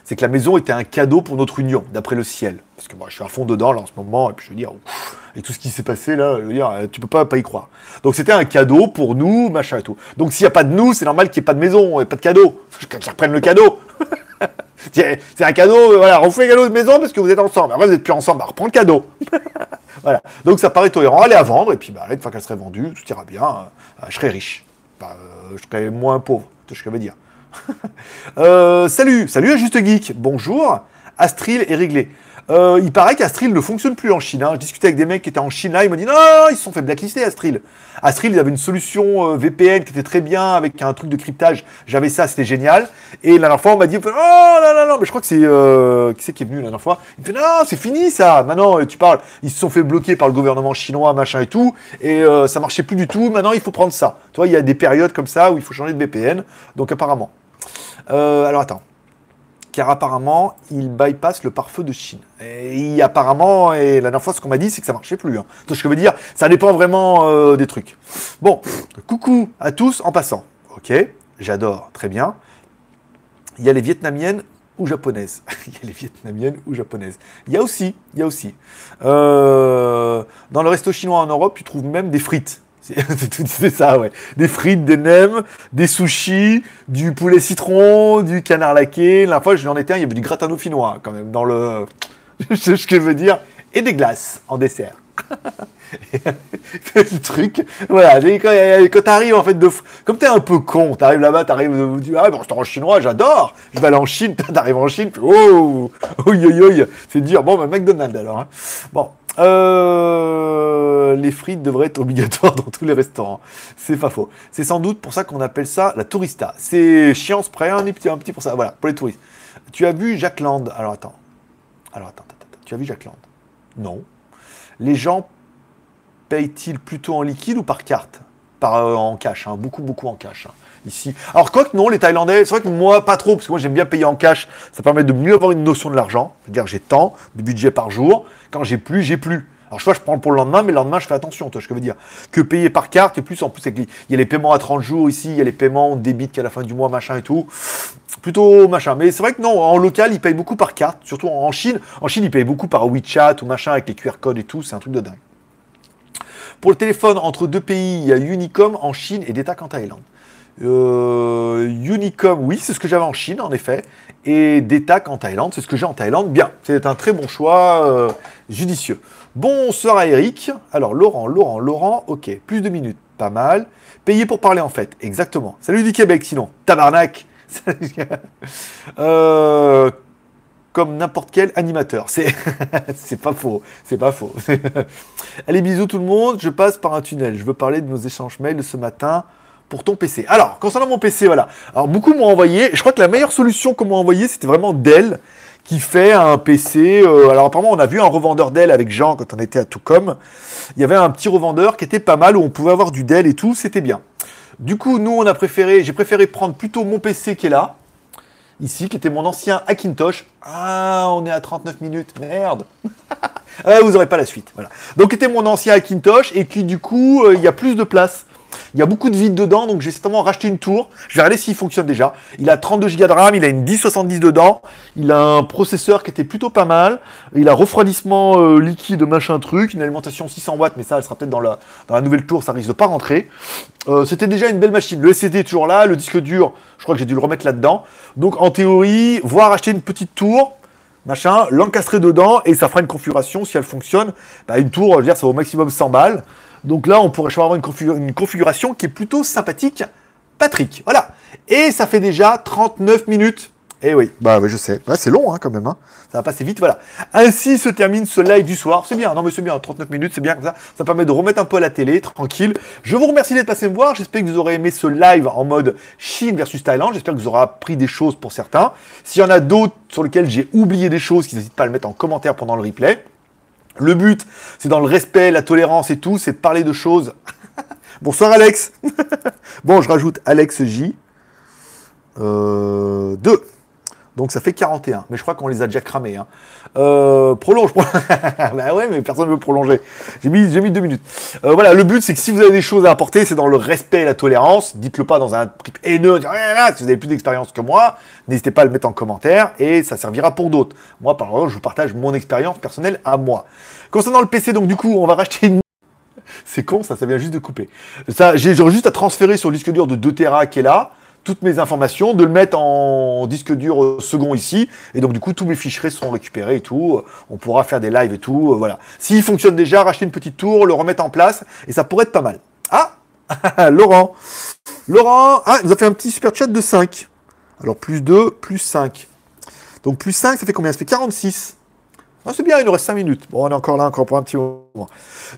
c'est que la maison était un cadeau pour notre union, d'après le ciel. Parce que moi, je suis à fond dedans là en ce moment, et puis je veux dire, Et tout ce qui s'est passé là, je veux dire, tu peux pas, pas y croire. Donc c'était un cadeau pour nous, machin et tout. Donc s'il n'y a pas de nous, c'est normal qu'il n'y ait pas de maison et pas de cadeau. Qu'ils reprennent le cadeau. c'est un cadeau, voilà, on fait un cadeau de maison parce que vous êtes ensemble. Après, vous n'êtes plus ensemble, bah, reprends le cadeau. voilà. Donc ça paraît tolérant. Allez à vendre, et puis bah, une fois qu'elle serait vendue, tout ira bien. Euh, je serai riche. Bah, euh, je serai moins pauvre, c'est ce que je veux dire. Euh, salut, salut à Juste Geek. Bonjour. Astril est réglé. Euh, il paraît qu'Astril ne fonctionne plus en Chine. Hein. Je discutais avec des mecs qui étaient en Chine là, ils m'ont dit non, ils se sont fait blacklister Astril. Astril, il avait une solution euh, VPN qui était très bien avec un truc de cryptage. J'avais ça, c'était génial. Et la dernière fois, on m'a dit oh non, non, non, mais je crois que c'est. Euh, qui c'est qui est venu la dernière fois? Il me fait non, c'est fini ça. Maintenant, tu parles. Ils se sont fait bloquer par le gouvernement chinois, machin et tout. Et ça marchait plus du tout. Maintenant, il faut prendre ça. Tu vois, il y a des périodes comme ça où il faut changer de VPN. Donc apparemment. alors attends car apparemment, il bypass le pare-feu de Chine. Et apparemment, et la dernière fois, ce qu'on m'a dit, c'est que ça marchait plus. Hein. Donc, ce que je veux dire, ça dépend vraiment euh, des trucs. Bon, coucou à tous en passant. Ok, j'adore, très bien. Il y a les vietnamiennes ou japonaises. il y a les vietnamiennes ou japonaises. Il y a aussi, il y a aussi. Euh, dans le resto chinois en Europe, tu trouves même des frites. C'est ça, ouais. Des frites, des nems, des sushis, du poulet citron, du canard laqué. La fois, j'en étais un, il y avait du gratin dauphinois, quand même, dans le. Je sais ce que je veux dire. Et des glaces en dessert. le truc, voilà, quand, quand t'arrives en fait de, comme t'es un peu con, t'arrives là-bas, t'arrives, tu dis ah bon, restaurant chinois, j'adore, je vais aller en Chine, t'arrives en Chine, oh, oi, oi, c'est dur, bon, bah, McDonald's alors, hein. bon, euh, les frites devraient être obligatoires dans tous les restaurants. C'est pas faux. C'est sans doute pour ça qu'on appelle ça la tourista. C'est chiant près un petit, un petit pour ça. Voilà, pour les touristes. Tu as vu Jacques Land? Alors attends. Alors attends, attends, attends. Tu as vu Jacques Land? Non. Les gens payent-ils plutôt en liquide ou par carte? Par euh, en cash, hein. beaucoup, beaucoup en cash. Hein, ici. Alors, quoi que non, les Thaïlandais, c'est vrai que moi, pas trop, parce que moi, j'aime bien payer en cash. Ça permet de mieux avoir une notion de l'argent. C'est-à-dire, j'ai tant de budget par jour. Quand j'ai plus, j'ai plus. Alors, je je prends pour le lendemain, mais le lendemain, je fais attention, toi, ce que je veux dire. Que payer par carte, et plus, en plus, il y a les paiements à 30 jours ici, il y a les paiements débit qu'à la fin du mois, machin et tout. Plutôt machin. Mais c'est vrai que non, en local, ils payent beaucoup par carte, surtout en Chine. En Chine, ils payent beaucoup par WeChat ou machin avec les QR codes et tout. C'est un truc de dingue. Pour le téléphone entre deux pays, il y a Unicom en Chine et DETAC en Thaïlande. Unicom, oui, c'est ce que j'avais en Chine, en effet. Et DETAC en Thaïlande, c'est ce que j'ai en Thaïlande. Bien, c'est un très bon choix euh, judicieux. Bonsoir à Eric. Alors, Laurent, Laurent, Laurent, ok. Plus de minutes, pas mal. Payé pour parler, en fait. Exactement. Salut du Québec, sinon. Tabarnak. euh, comme n'importe quel animateur. C'est, pas faux. C'est pas faux. Allez, bisous tout le monde. Je passe par un tunnel. Je veux parler de nos échanges mails ce matin pour ton PC. Alors, concernant mon PC, voilà. Alors, beaucoup m'ont envoyé. Je crois que la meilleure solution qu'on m'a envoyé, c'était vraiment Dell qui fait un PC. Euh, alors, apparemment, on a vu un revendeur Dell avec Jean quand on était à Toucom. Il y avait un petit revendeur qui était pas mal où on pouvait avoir du Dell et tout. C'était bien. Du coup, nous, on a préféré, j'ai préféré prendre plutôt mon PC qui est là, ici, qui était mon ancien Hackintosh. Ah, on est à 39 minutes, merde. ah, vous n'aurez pas la suite. Voilà. Donc, était mon ancien Hackintosh et qui, du coup, euh, il y a plus de place. Il y a beaucoup de vide dedans, donc j'ai certainement racheté une tour. Je vais regarder s'il fonctionne déjà. Il a 32 Go de RAM, il a une 1070 dedans. Il a un processeur qui était plutôt pas mal. Il a refroidissement euh, liquide, machin truc. Une alimentation 600 watts, mais ça, elle sera peut-être dans la, nouvelle tour, ça risque de pas rentrer. Euh, C'était déjà une belle machine. Le SSD est toujours là, le disque dur, je crois que j'ai dû le remettre là-dedans. Donc en théorie, voir acheter une petite tour, machin, l'encastrer dedans et ça fera une configuration si elle fonctionne. Bah, une tour, je veux dire, ça vaut au maximum 100 balles. Donc là, on pourrait avoir une, configuration qui est plutôt sympathique. Patrick, voilà. Et ça fait déjà 39 minutes. Eh oui, bah je sais. c'est long hein, quand même. Hein. Ça va passer vite, voilà. Ainsi se termine ce live du soir. C'est bien, non mais c'est bien, 39 minutes, c'est bien comme ça. Ça permet de remettre un peu à la télé, tranquille. Je vous remercie d'être passé me voir. J'espère que vous aurez aimé ce live en mode Chine versus Thaïlande. J'espère que vous aurez appris des choses pour certains. S'il y en a d'autres sur lesquels j'ai oublié des choses, n'hésitez pas à le mettre en commentaire pendant le replay. Le but, c'est dans le respect, la tolérance et tout, c'est de parler de choses. Bonsoir Alex. bon, je rajoute Alex J. 2. Euh, Donc ça fait 41. Mais je crois qu'on les a déjà cramés. Hein. Euh, prolonge. bah ouais, mais personne ne veut prolonger. J'ai mis, j'ai mis deux minutes. Euh, voilà, le but, c'est que si vous avez des choses à apporter, c'est dans le respect et la tolérance. Dites-le pas dans un truc haineux. Si vous avez plus d'expérience que moi, n'hésitez pas à le mettre en commentaire et ça servira pour d'autres. Moi, par exemple, je vous partage mon expérience personnelle à moi. Concernant le PC, donc du coup, on va racheter une c'est con, ça, ça vient juste de couper. Ça, j'ai juste à transférer sur le disque dur de 2 Tera qui est là, toutes mes informations, de le mettre en disque dur second ici, et donc du coup tous mes fichiers seront récupérés et tout. On pourra faire des lives et tout, euh, voilà. S'il fonctionne déjà, racheter une petite tour, le remettre en place, et ça pourrait être pas mal. Ah Laurent Laurent, ah, il nous a fait un petit super chat de 5. Alors plus 2, plus 5. Donc plus 5, ça fait combien? Ça fait 46. Ah, c'est bien, il nous reste 5 minutes. Bon, on est encore là, encore pour un petit moment.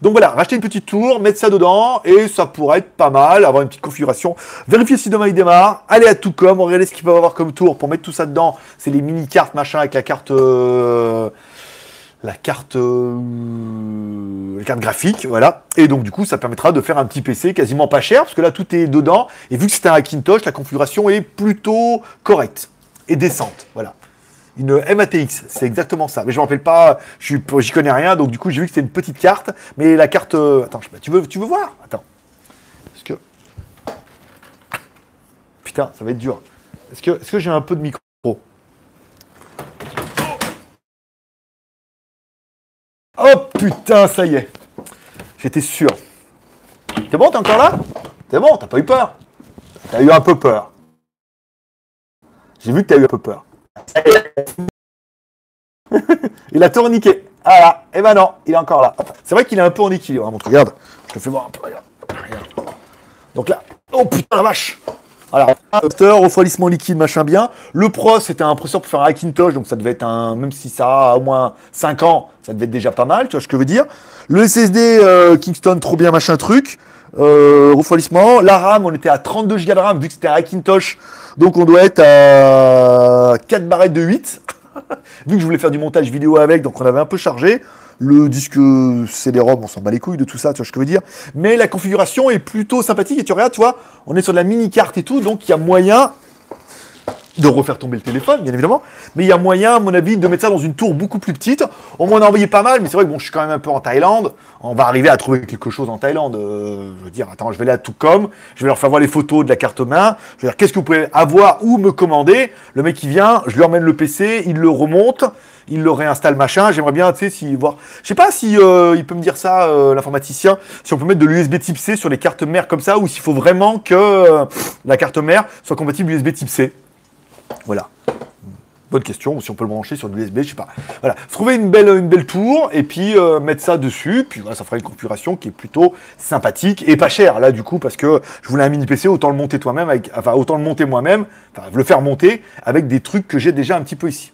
Donc voilà, racheter une petite tour, mettre ça dedans, et ça pourrait être pas mal, avoir une petite configuration. Vérifier si demain il démarre, aller à tout comme, regarder ce qu'il peut avoir comme tour pour mettre tout ça dedans. C'est les mini-cartes, machin, avec la carte... Euh, la carte, euh, la carte graphique, voilà. Et donc du coup, ça permettra de faire un petit PC quasiment pas cher, parce que là tout est dedans. Et vu que c'est un Hackintosh, la configuration est plutôt correcte et décente, voilà une MATX, c'est exactement ça. Mais je me rappelle pas, je j'y connais rien, donc du coup j'ai vu que c'était une petite carte, mais la carte. Euh, attends, tu veux, tu veux voir? Attends. Est-ce que. Putain, ça va être dur. Est-ce que, est-ce que j'ai un peu de micro? Oh putain, ça y est. J'étais sûr. T'es bon, t'es encore là? T'es bon, t'as pas eu peur? T'as eu un peu peur. J'ai vu que t'as eu un peu peur. il a tourniqué. Ah là, et eh ben non, il est encore là. C'est vrai qu'il est un peu en équilibre. Hein, regarde, je te fais voir un peu. Regarde. Donc là, oh putain la vache. Alors, moteur, refroidissement liquide, machin bien. Le Pro, c'était un processeur pour faire un Hackintosh, donc ça devait être un, même si ça a au moins 5 ans, ça devait être déjà pas mal, tu vois ce que je veux dire. Le SSD euh, Kingston, trop bien, machin truc. Euh, refroidissement. La RAM, on était à 32 Go de RAM, vu que c'était un Hackintosh, donc on doit être à 4 barrettes de 8. Vu que je voulais faire du montage vidéo avec, donc on avait un peu chargé. Le disque CD-ROM, on s'en bat les couilles de tout ça, tu vois ce que je veux dire. Mais la configuration est plutôt sympathique et tu regardes, tu vois, on est sur de la mini carte et tout, donc il y a moyen de refaire tomber le téléphone, bien évidemment. Mais il y a moyen, à mon avis, de mettre ça dans une tour beaucoup plus petite. On m'en a envoyé pas mal, mais c'est vrai que bon, je suis quand même un peu en Thaïlande. On va arriver à trouver quelque chose en Thaïlande. Euh, je veux dire, attends, je vais aller à Tucom, je vais leur faire voir les photos de la carte main. Je veux dire, qu'est-ce que vous pouvez avoir ou me commander? Le mec qui vient, je lui emmène le PC, il le remonte, il le réinstalle machin. J'aimerais bien, tu sais, si voir. Je sais pas si euh, il peut me dire ça, euh, l'informaticien, si on peut mettre de l'USB Type C sur les cartes mères comme ça, ou s'il faut vraiment que la carte mère soit compatible USB Type C. Voilà. Bonne question, si on peut le brancher sur de l'USB, je sais pas. Voilà, trouver une belle, tour et puis euh, mettre ça dessus, puis ça fera une configuration qui est plutôt sympathique et pas chère là du coup parce que je voulais un mini PC, autant le monter toi-même, avec, enfin autant le monter moi-même, enfin le faire monter avec des trucs que j'ai déjà un petit peu ici.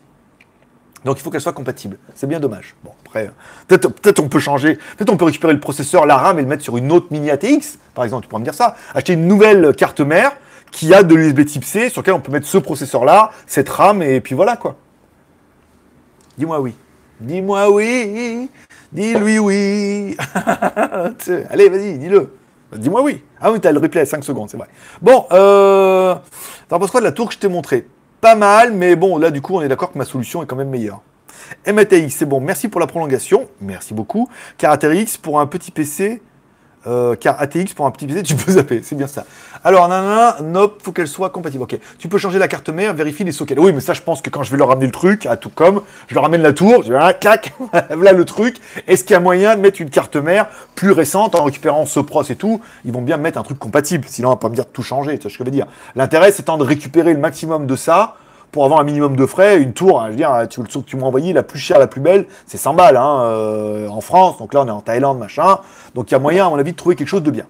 Donc il faut qu'elle soit compatible. C'est bien dommage. Bon, après, peut-être peut on peut changer, peut-être on peut récupérer le processeur, la RAM et le mettre sur une autre mini ATX, par exemple, tu pourrais me dire ça. Acheter une nouvelle carte mère qui a de l'USB type C sur lequel on peut mettre ce processeur-là, cette RAM, et puis voilà quoi. Dis-moi oui. Dis-moi oui. Dis-lui oui. Allez, vas-y, dis-le. Dis-moi oui. Ah oui, t'as le replay à 5 secondes, c'est vrai. Bon, euh... T'en penses de la tour que je t'ai montré Pas mal, mais bon, là, du coup, on est d'accord que ma solution est quand même meilleure. MATX, c'est bon. Merci pour la prolongation. Merci beaucoup. X pour un petit PC euh, car ATX pour un petit PC, tu peux zapper, c'est bien ça. Alors, nanana, nope, faut qu'elle soit compatible. Ok, tu peux changer la carte mère, vérifie les sockets. Oui, mais ça, je pense que quand je vais leur ramener le truc, à tout comme, je leur ramène la tour, je vais là, clac, voilà le truc. Est-ce qu'il y a moyen de mettre une carte mère plus récente en récupérant ce pros et tout? Ils vont bien mettre un truc compatible, sinon on va pas me dire de tout changer, tu vois ce que je veux dire. L'intérêt, c'est de récupérer le maximum de ça pour avoir un minimum de frais, une tour, hein, je veux dire, tu, que tu m'as envoyé, la plus chère, la plus belle, c'est 100 balles hein, euh, en France. Donc là, on est en Thaïlande, machin. Donc il y a moyen, à mon avis, de trouver quelque chose de bien.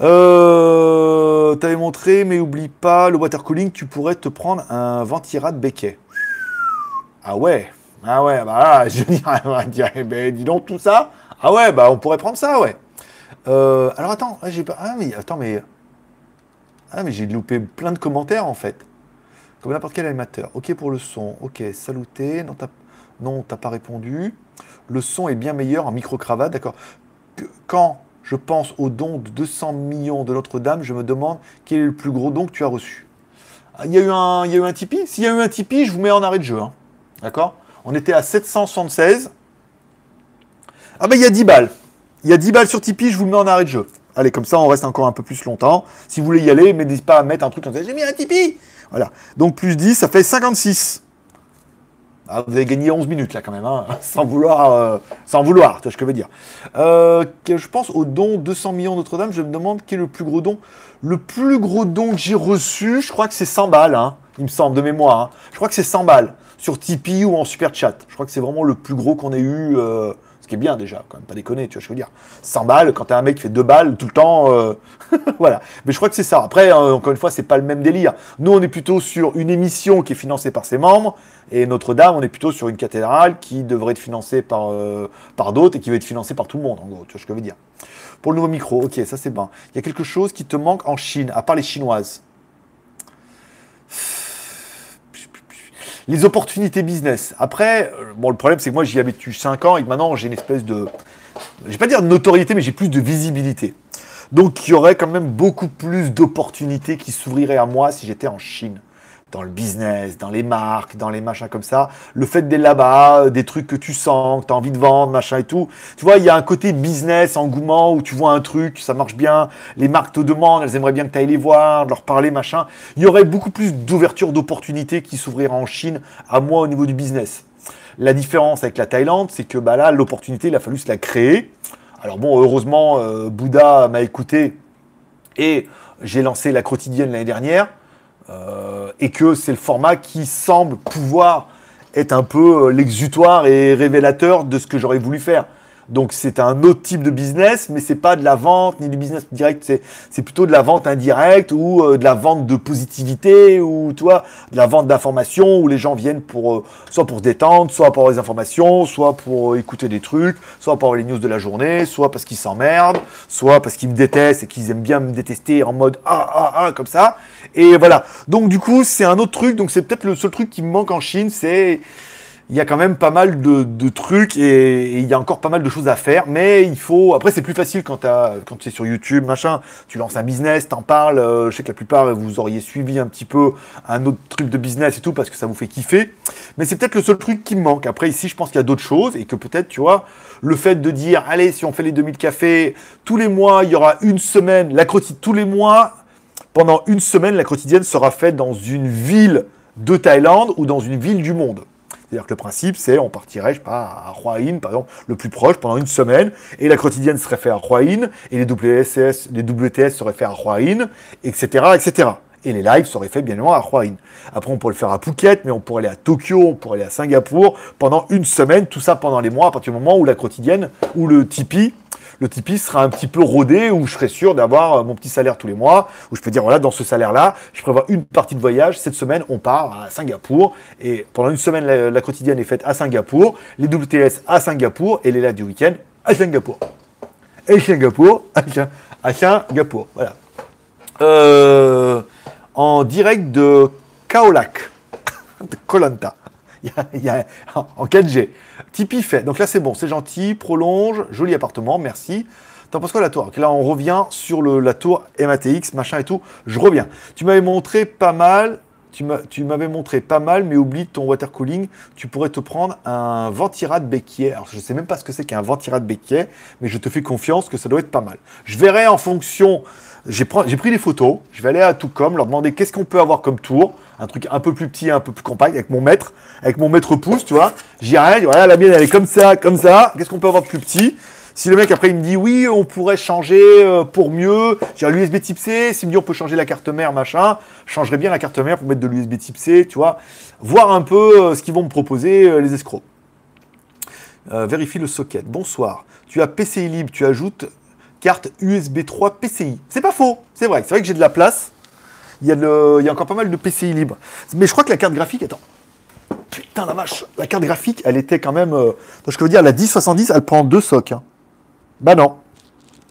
Euh, T'avais montré, mais oublie pas, le water cooling, tu pourrais te prendre un ventirad Becquet. Ah ouais, ah ouais, bah je dirais, ben, dis donc tout ça. Ah ouais, bah on pourrait prendre ça, ouais. Euh, alors attends, j'ai pas. Ah mais attends, mais. Ah mais j'ai loupé plein de commentaires en fait. Comme n'importe quel animateur. Ok pour le son. Ok, saluté. Non, t'as non, pas répondu. Le son est bien meilleur en micro-cravate. D'accord. Quand je pense au don de 200 millions de Notre-Dame, je me demande quel est le plus gros don que tu as reçu. Ah, il y, a eu un, il y a eu un Tipeee? S'il y a eu un Tipeee, je vous mets en arrêt de jeu. hein. D'accord? On était à 776. Ah ben il y a 10 balles. Il y a 10 balles sur Tipeee, je vous mets en arrêt de jeu. Allez, comme ça, on reste encore un peu plus longtemps. Si vous voulez y aller, n'hésitez pas à mettre un truc comme ça. J'ai mis un Tipeee Voilà. Donc plus 10, ça fait 56. Ah, vous avez gagné 11 minutes là quand même, hein, sans vouloir, euh, sans vouloir, tu vois ce que je veux dire. Euh, je pense au don 200 millions Notre-Dame, je me demande quel est le plus gros don. Le plus gros don que j'ai reçu, je crois que c'est 100 balles, hein, il me semble, de mémoire. hein. Je crois que c'est 100 balles sur Tipeee ou en Super Chat. Je crois que c'est vraiment le plus gros qu'on ait eu, euh, ce qui est bien déjà, quand même, pas déconner, tu vois ce que je veux dire. 100 balles, quand t'as un mec qui fait 2 balles tout le temps, euh, voilà. Mais je crois que c'est ça. Après, euh, encore une fois, c'est pas le même délire. Nous, on est plutôt sur une émission qui est financée par ses membres, et Notre-Dame, on est plutôt sur une cathédrale qui devrait être financée par, euh, par d'autres et qui va être financée par tout le monde, en gros, tu vois ce que je veux dire. Pour le nouveau micro, ok, ça c'est bien. Il y a quelque chose qui te manque en Chine, à part les chinoises. Les opportunités business. Après, euh, bon, le problème, c'est que moi, j'y habite depuis 5 ans et que maintenant, j'ai une espèce de. Je vais pas dire de notoriété, mais j'ai plus de visibilité. Donc, il y aurait quand même beaucoup plus d'opportunités qui s'ouvriraient à moi si j'étais en Chine. Dans le business, dans les marques, dans les machins comme ça. Le fait d'être là-bas, euh, des trucs que tu sens, que tu as envie de vendre, machin et tout. Tu vois, il y a un côté business, engouement, où tu vois un truc, ça marche bien. Les marques te demandent, elles aimeraient bien que tu ailles les voir, de leur parler, machin. Il y aurait beaucoup plus d'ouverture d'opportunités qui s'ouvriraient en Chine à moi au niveau du business. La différence avec la Thaïlande, c'est que bah là, l'opportunité, il a fallu se la créer. Alors bon, heureusement, euh, Bouddha m'a écouté et j'ai lancé la quotidienne l'année dernière. Euh, et que c'est le format qui semble pouvoir être un peu euh, l'exutoire et révélateur de ce que j'aurais voulu faire. Donc c'est un autre type de business, mais c'est pas de la vente ni du business direct, c'est plutôt de la vente indirecte ou euh, de la vente de positivité ou tu vois, de la vente d'informations où les gens viennent pour euh, soit pour se détendre, soit pour avoir des informations, soit pour euh, écouter des trucs, soit pour avoir les news de la journée, soit parce qu'ils s'emmerdent, soit parce qu'ils me détestent et qu'ils aiment bien me détester en mode ah ah ah comme ça. Et voilà. Donc du coup c'est un autre truc. Donc c'est peut-être le seul truc qui me manque en Chine, c'est il y a quand même pas mal de, trucs et, il y a encore pas mal de choses à faire. Mais il faut. Après, c'est plus facile quand, t'as- quand tu es sur YouTube, machin. Tu lances un business, t'en parles. euh, je sais que la plupart, vous auriez suivi un petit peu un autre truc de business et tout parce que ça vous fait kiffer. Mais c'est peut-être le seul truc qui me manque. Après, ici, je pense qu'il y a d'autres choses et que peut-être, tu vois, le fait de dire, allez, si on fait les 2000 cafés, tous les mois, il y aura une semaine, la croti- tous les mois, pendant une semaine, la quotidienne sera faite dans une ville de Thaïlande ou dans une ville du monde. C'est-à-dire que le principe, c'est on partirait, je sais pas, à Hin, par exemple, le plus proche, pendant une semaine, et la quotidienne serait faite à Hin, et les WSS, les WTS seraient faits à Hin, etc., etc. Et les lives seraient faits bien évidemment à Hin. Après, on pourrait le faire à Phuket, mais on pourrait aller à Tokyo, on pourrait aller à Singapour, pendant une semaine, tout ça pendant les mois, à partir du moment où la quotidienne, ou le Tipeee, le Tipeee sera un petit peu rodé, où je serai sûr d'avoir euh, mon petit salaire tous les mois, où je peux dire, voilà, dans ce salaire-là, je prévois une partie de voyage. Cette semaine, on part à Singapour. Et pendant une semaine, la, quotidienne est faite à Singapour, les WTS à Singapour, et les lives du week-end à Singapour. Et Singapour, à, Sin- à Singapour. Voilà. Euh, en direct de Kaolac, de Kolanta. En en 4G. Tipeee fait. Donc là, c'est bon, c'est gentil, prolonge, joli appartement, merci. T'en penses quoi la tour? Là, on revient sur le, la tour MATX, machin et tout. Je reviens. Tu m'avais montré pas mal. Tu m'avais montré pas mal, mais oublie ton water cooling. Tu pourrais te prendre un ventirad béquier. Alors, je sais même pas ce que c'est qu'un ventirad béquier, mais je te fais confiance que ça doit être pas mal. Je verrai en fonction. J'ai pris, j'ai pris des photos. Je vais aller à Toucom, leur demander qu'est-ce qu'on peut avoir comme tour. Un truc un peu plus petit, un peu plus compact, avec mon mètre, avec mon mètre pouce, tu vois. J'irai, voilà, la mienne, elle est comme ça, comme ça. Qu'est-ce qu'on peut avoir de plus petit? Si le mec après il me dit oui, on pourrait changer euh, pour mieux, j'ai l'USB type C, s'il me dit on peut changer la carte mère, machin, je changerais bien la carte mère pour mettre de l'USB type C, tu vois, voir un peu euh, ce qu'ils vont me proposer euh, les escrocs. Vérifie le socket. Bonsoir. Tu as PCI libre, tu ajoutes carte USB 3 PCI. C'est pas faux, c'est vrai. C'est vrai que j'ai de la place. Il y, a le- il y a encore pas mal de PCI libre. Mais je crois que la carte graphique, attends. Putain la vache, la carte graphique, elle était quand même. Euh, je veux dire, la 1070, elle prend deux socs. hein. Bah non.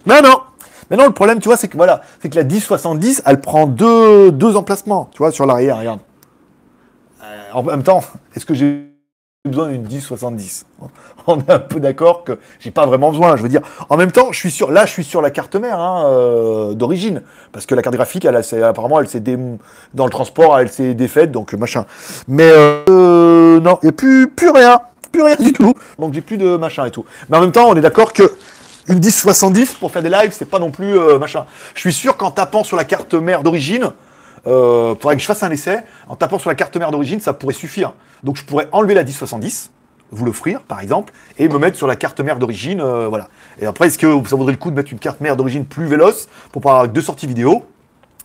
Bah non. Mais non, le problème, tu vois, c'est que voilà, c'est que la 1070, elle prend deux, deux emplacements, tu vois, sur l'arrière, regarde. Euh, en même temps, est-ce que j'ai besoin d'une 1070. On est un peu d'accord que j'ai pas vraiment besoin. Je veux dire, en même temps, je suis sur, là, je suis sur la carte mère hein, euh, d'origine, parce que la carte graphique, elle, apparemment, elle s'est dans le transport, elle s'est défaite, donc machin. Mais euh, non, il n'y a plus, plus rien, plus rien du tout. Donc j'ai plus de machin et tout. Mais en même temps, on est d'accord que une 1070 pour faire des lives, c'est pas non plus euh, machin. Je suis sûr qu'en tapant sur la carte mère d'origine, euh, faudrait que je fasse un essai. En tapant sur la carte mère d'origine, ça pourrait suffire. Donc je pourrais enlever la 1070, vous l'offrir par exemple, et me mettre sur la carte mère d'origine. Euh, voilà. Et après, est-ce que ça vaudrait le coup de mettre une carte mère d'origine plus véloce pour pouvoir avoir deux sorties vidéo,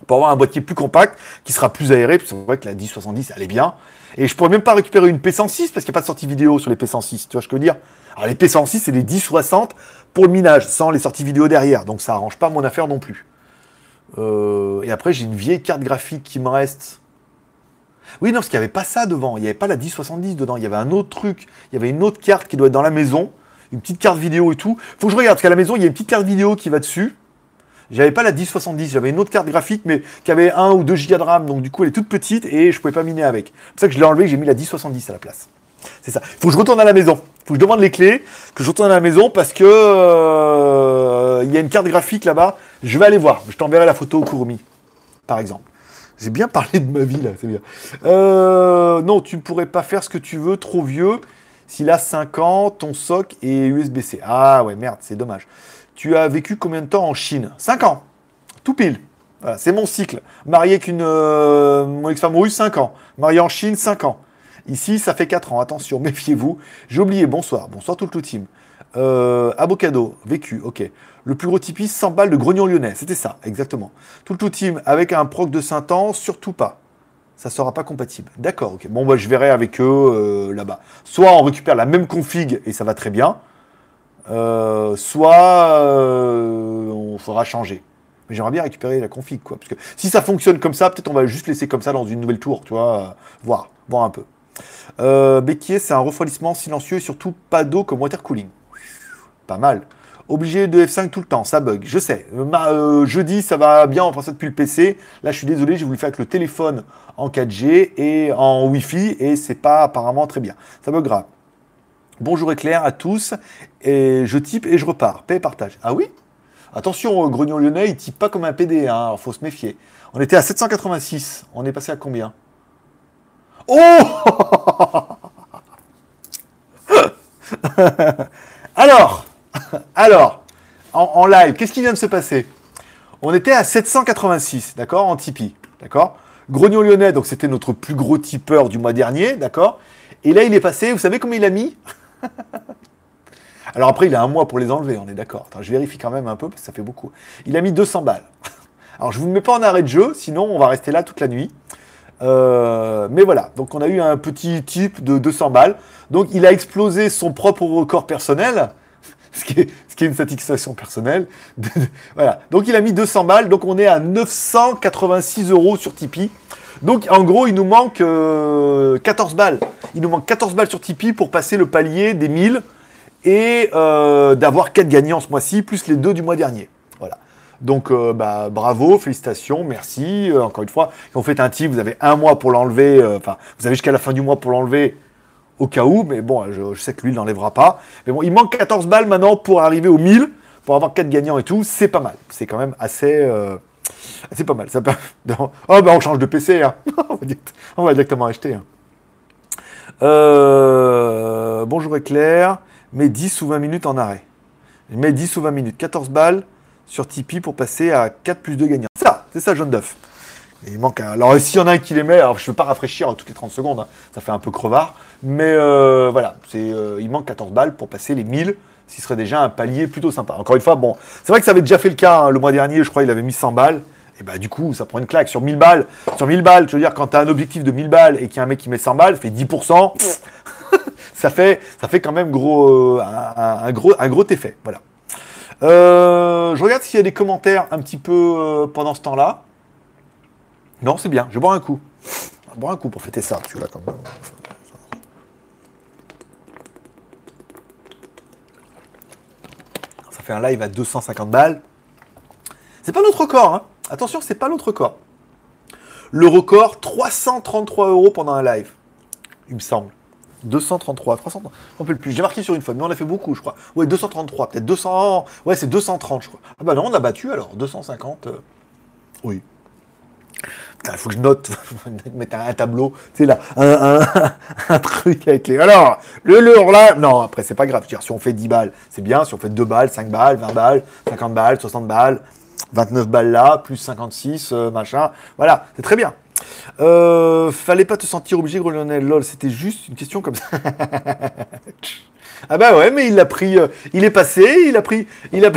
pour avoir un boîtier plus compact qui sera plus aéré, parce que c'est vrai que la 1070 elle est bien. Et je pourrais même pas récupérer une P106 parce qu'il n'y a pas de sortie vidéo sur les P106. Tu vois ce que je veux dire? Alors les P106 c'est les 1060 pour le minage, sans les sorties vidéo derrière. Donc ça arrange pas mon affaire non plus. Euh, et après j'ai une vieille carte graphique qui me reste oui, non, parce qu'il n'y avait pas ça devant. Il n'y avait pas la 1070 dedans. Il y avait un autre truc. Il y avait une autre carte qui doit être dans la maison. Une petite carte vidéo et tout. Faut que je regarde, parce qu'à la maison, il y a une petite carte vidéo qui va dessus. J'avais pas la 1070, j'avais une autre carte graphique, mais qui avait 1 ou 2 Go de RAM. Donc du coup, elle est toute petite et je pouvais pas miner avec. C'est pour ça que je l'ai enlevé, j'ai mis la 1070 à la place. C'est ça. Faut que je retourne à la maison. Faut que je demande les clés, que je retourne à la maison parce que euh, il y a une carte graphique là-bas. Je vais aller voir. Je t'enverrai la photo au Kurumi, par exemple. J'ai bien parlé de ma vie là, c'est bien. Euh, non, tu ne pourrais pas faire ce que tu veux, trop vieux. S'il a 5 ans, ton soc est USB-C. Ah ouais, merde, c'est dommage. Tu as vécu combien de temps en Chine? 5 ans. Tout pile. c'est mon cycle. Marié avec une, euh, mon ex-femme russe, 5 ans. Marié en Chine, 5 ans. Ici, ça fait 4 ans. Attention, méfiez-vous. J'ai oublié. Bonsoir. Bonsoir tout le team. Euh, Abocado, vécu, ok. Le plus gros Tipeee, 100 balles de grognon lyonnais. C'était ça, exactement. Tout le tout team avec un proc de 5 ans, surtout pas. Ça sera pas compatible. D'accord, ok. Bon, bah, je verrai avec eux euh, là-bas. Soit on récupère la même config et ça va très bien. Euh, soit euh, on fera changer. Mais j'aimerais bien récupérer la config, quoi. Parce que si ça fonctionne comme ça, peut-être on va juste laisser comme ça dans une nouvelle tour, tu vois. voir, voir un peu. Euh, c'est un refroidissement silencieux et surtout pas d'eau comme water cooling. Pas mal. Obligé de F5 tout le temps, ça bug. Je sais. Euh, jeudi, ça va bien, on prend ça depuis le PC. Là, je suis désolé, j'ai voulu faire avec le téléphone en 4G et en Wi-Fi et c'est pas apparemment très bien. Ça bug grave. Bonjour éclair à tous. Et je type et je repars. Paix et partage. Ah oui? Attention, euh, Grognon Lyonnais, il type pas comme un PD, hein, faut se méfier. On était à 786. On est passé à combien? Oh Alors Alors, en, live, qu'est-ce qui vient de se passer? On était à 786, d'accord, en Tipeee, d'accord? Grognon Lyonnais, donc c'était notre plus gros tipeur du mois dernier, d'accord? Et là, il est passé, vous savez combien il a mis? Alors après, il a un mois pour les enlever, on est d'accord. je vérifie quand même un peu, parce que ça fait beaucoup. Il a mis 200 balles. Alors, je ne vous mets pas en arrêt de jeu, sinon on va rester là toute la nuit. Euh, mais voilà, donc on a eu un petit type de 200 balles. Donc il a explosé son propre record personnel ce qui est, une satisfaction personnelle. voilà. Donc il a mis 200 balles, donc on est à 986 euros sur Tipeee. Donc en gros, il nous manque 14 euh, balles. Il nous manque 14 balles sur Tipeee pour passer le palier des 1000 et euh, d'avoir 4 gagnants ce mois-ci, plus les deux du mois dernier. Voilà. Donc euh, bah, bravo, félicitations, merci. encore une fois, quand vous faites un type, vous avez un mois pour l'enlever. Enfin, vous avez jusqu'à la fin du mois pour l'enlever au cas où, mais bon, je, sais que lui, il n'enlèvera pas. Mais bon, il manque 14 balles maintenant pour arriver aux 1000, pour avoir 4 gagnants et tout, c'est pas mal. C'est quand même assez, euh, assez pas mal. Ça Oh, ben on change de PC, hein. on va directement acheter. Hein. Euh, bonjour Éclair, mets 10 ou 20 minutes en arrêt. Je mets 10 ou 20 minutes, 14 balles sur Tipeee pour passer à 4 plus 2 gagnants. C'est ça, c'est ça, jaune d'œuf. il manque un... Alors, s'il y en a un qui les met, alors je ne veux pas rafraîchir toutes les 30 secondes, hein. ça fait un peu crevard. Mais euh, voilà, euh, il manque 14 balles pour passer les 1000, ce qui serait déjà un palier plutôt sympa. Encore une fois, bon, c'est vrai que ça avait déjà fait le cas hein, le mois dernier, je crois il avait mis 100 balles. Et bah du coup, ça prend une claque sur 1000 balles. Sur 1000 balles, je veux dire, quand tu un objectif de 1000 balles et qu'il y a un mec qui met 100 balles, fait 10%, ça, fait, ça fait quand même gros, euh, un, gros, effet. Voilà. je regarde s'il y a des commentaires un petit peu pendant ce temps-là. Non, c'est bien, je bois un coup. Je boire un coup pour fêter ça, tu vois, comme fait un live à 250 balles. C'est pas notre record, hein. Attention, c'est pas notre record. Le record, 333 euros pendant un live. Il me semble. 233, 300, on peut plus. J'ai marqué sur une fois, mais on a fait beaucoup, je crois. Ouais, 233, peut-être 200, ouais, c'est 230, je crois. Ah bah non, on a battu alors, 250, euh, oui. Il faut que je note, mettre un, tableau, tu sais là, un, truc avec les... Alors, le lourd là, non, après c'est pas grave, si on fait 10 balles, c'est bien, si on fait 2 balles, 5 balles, 20 balles, 50 balles, 60 balles, 29 balles là, plus 56, euh, machin, voilà, c'est très bien. Euh, fallait pas te sentir obligé, gros Lionel. Lol, c'était juste une question comme ça. ah bah ouais, mais il a pris, euh, il est passé, il a pris, il a,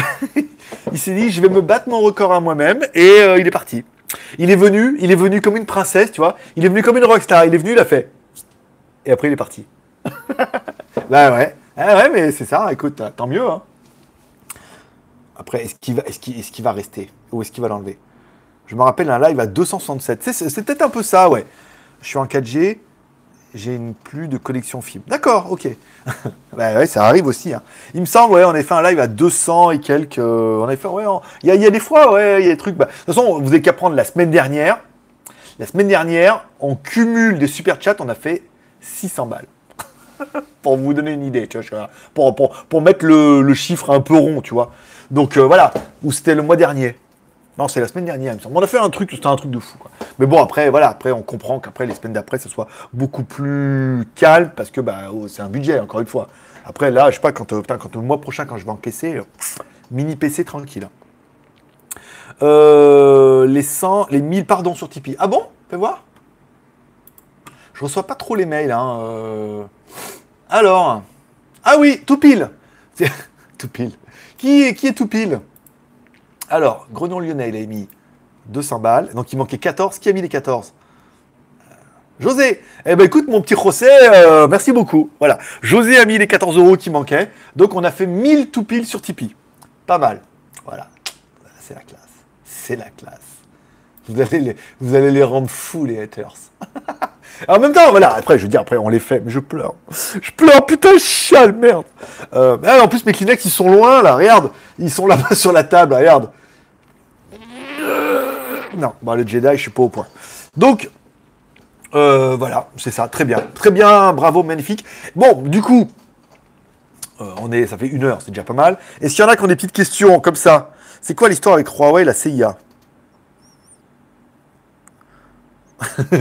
il s'est dit, je vais me battre mon record à moi-même, et il est parti. Il est venu, il est venu comme une princesse, tu vois. Il est venu comme une rockstar. Il est venu, il a fait. Et après, il est parti. bah ouais. Ah ouais, mais c'est ça. Écoute, tant mieux. Hein. Après, est-ce qu'il va, est-ce qu'il, est-ce qu'il va rester? Ou est-ce qu'il va l'enlever? Je me rappelle un live à 267. C'est peut-être un peu ça, ouais. Je suis en 4G, j'ai une plus de connexion fibre. D'accord, ok. bah ouais, ça arrive aussi. Hein. Il me semble, ouais, on a fait un live à 200 et quelques. Euh, on a fait, ouais, il y, a des fois, ouais, il y a des trucs. Bah, de toute façon, vous n'avez qu'à prendre la semaine dernière. La semaine dernière, on cumule des super chats, on a fait 600 balles. pour vous donner une idée, tu vois, pour, pour, pour mettre le, chiffre un peu rond, tu vois. Donc euh, voilà, ou c'était le mois dernier. Non, c'est la semaine dernière, il me semble. On a fait un truc, c'était un truc de fou. Mais bon, après, voilà, après, on comprend qu'après, les semaines d'après, ce soit beaucoup plus calme parce que bah, oh, c'est un budget, encore une fois. Après, là, je sais pas, quand, euh, quand le mois prochain, quand je vais encaisser, euh, mini PC tranquille. Euh, les 100, les 1000, pardon, sur Tipeee. Ah bon? Fais voir. Je reçois pas trop les mails. Hein, Alors. Ah oui, tout pile. tout pile. Qui, qui est tout pile alors, Grognon Lyonnais, il a mis 200 balles. Donc, il manquait 14. Qui a mis les 14 euh, José, eh ben écoute mon petit José, euh, merci beaucoup. Voilà, José a mis les 14 euros qui manquaient, donc on a fait 1000 tout pile sur Tipeee. Pas mal. Voilà, c'est la classe, c'est la classe. Vous allez les, rendre fous les haters. en même temps, voilà, après je veux dire, après on les fait, mais je pleure. Je pleure, putain, je chiale, merde. Euh, ah, en plus mes Kleenex ils sont loin là, regarde, ils sont là-bas sur la table, regarde. Non, bah, le Jedi, je suis pas au point. Donc, euh, voilà, c'est ça, très bien. Très bien, bravo, magnifique. Bon, du coup, euh, on est, ça fait une heure, c'est déjà pas mal. Et s'il y en a qui ont des petites questions comme ça, c'est quoi l'histoire avec Huawei la CIA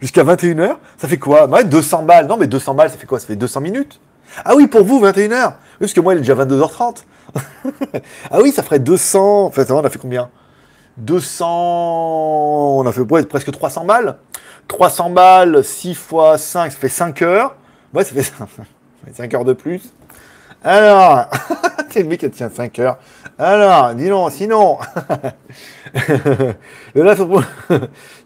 jusqu'à 21h, ça fait quoi? 200 balles. Non, mais 200 balles, ça fait quoi? Ça fait 200 minutes? Ah oui, pour vous, 21h. Oui, parce que moi, il est déjà 22h30. ah oui, ça ferait 200. Enfin, on a fait combien? 200. On a fait presque 300 balles. 300 balles, 6 fois 5, ça fait 5 heures. Ouais, ça fait 5 heures de plus. Alors, c'est le mec qui tient 5 heures. Alors, dis donc, sinon. là,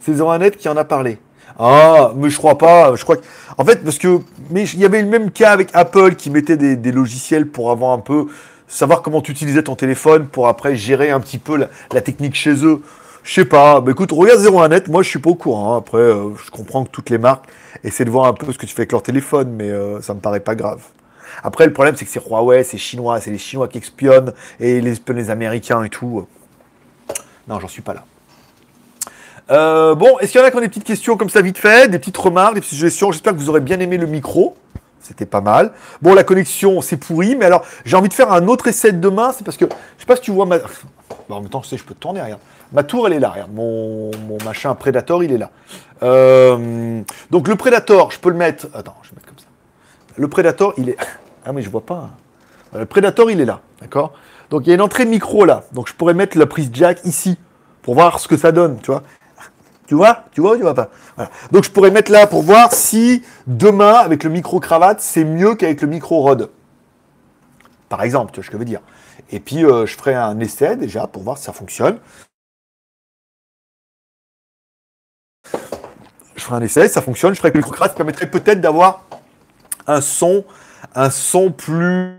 c'est Zoranet qui en a parlé. Ah, mais je crois pas. Je crois que, en fait, parce que, mais il y avait le même cas avec Apple qui mettait des, logiciels pour avoir un peu savoir comment tu utilisais ton téléphone pour après gérer un petit peu la, technique chez eux. Je sais pas. Bah écoute, regarde 01net. Moi, je suis pas au courant. Hein. Après, euh, je comprends que toutes les marques essaient de voir un peu ce que tu fais avec leur téléphone, mais euh, ça me paraît pas grave. Après, le problème, c'est que c'est Huawei, c'est chinois, c'est les Chinois qui espionnent et ils espionnent les Américains et tout. Non, j'en suis pas là. Euh, bon, est-ce qu'il y en a qui ont des petites questions comme ça vite fait, des petites remarques, des petites suggestions? J'espère que vous aurez bien aimé le micro. C'était pas mal. Bon, la connexion, c'est pourri, mais alors, j'ai envie de faire un autre essai de demain. C'est parce que, je sais pas si tu vois ma. en même temps, je sais, je peux te tourner, regarde. Ma tour, elle est là, regarde. Mon, mon machin Predator, il est là. Euh, donc, le Predator, je peux le mettre. Attends, je vais mettre comme ça. Le Predator, il est. Ah, mais je vois pas. Le Predator, il est là. D'accord? Donc, il y a une entrée de micro là. Donc, je pourrais mettre la prise jack ici pour voir ce que ça donne, tu vois? Tu vois? Tu vois ou tu vois pas? Donc je pourrais mettre là pour voir si demain, avec le micro-cravate, c'est mieux qu'avec le micro-rod. Par exemple, tu vois ce que je veux dire. Et puis euh, je ferai un essai déjà pour voir si ça fonctionne. Je ferai un essai, ça fonctionne, je ferai avec le micro-cravate, permettrait peut-être d'avoir un son, un son plus...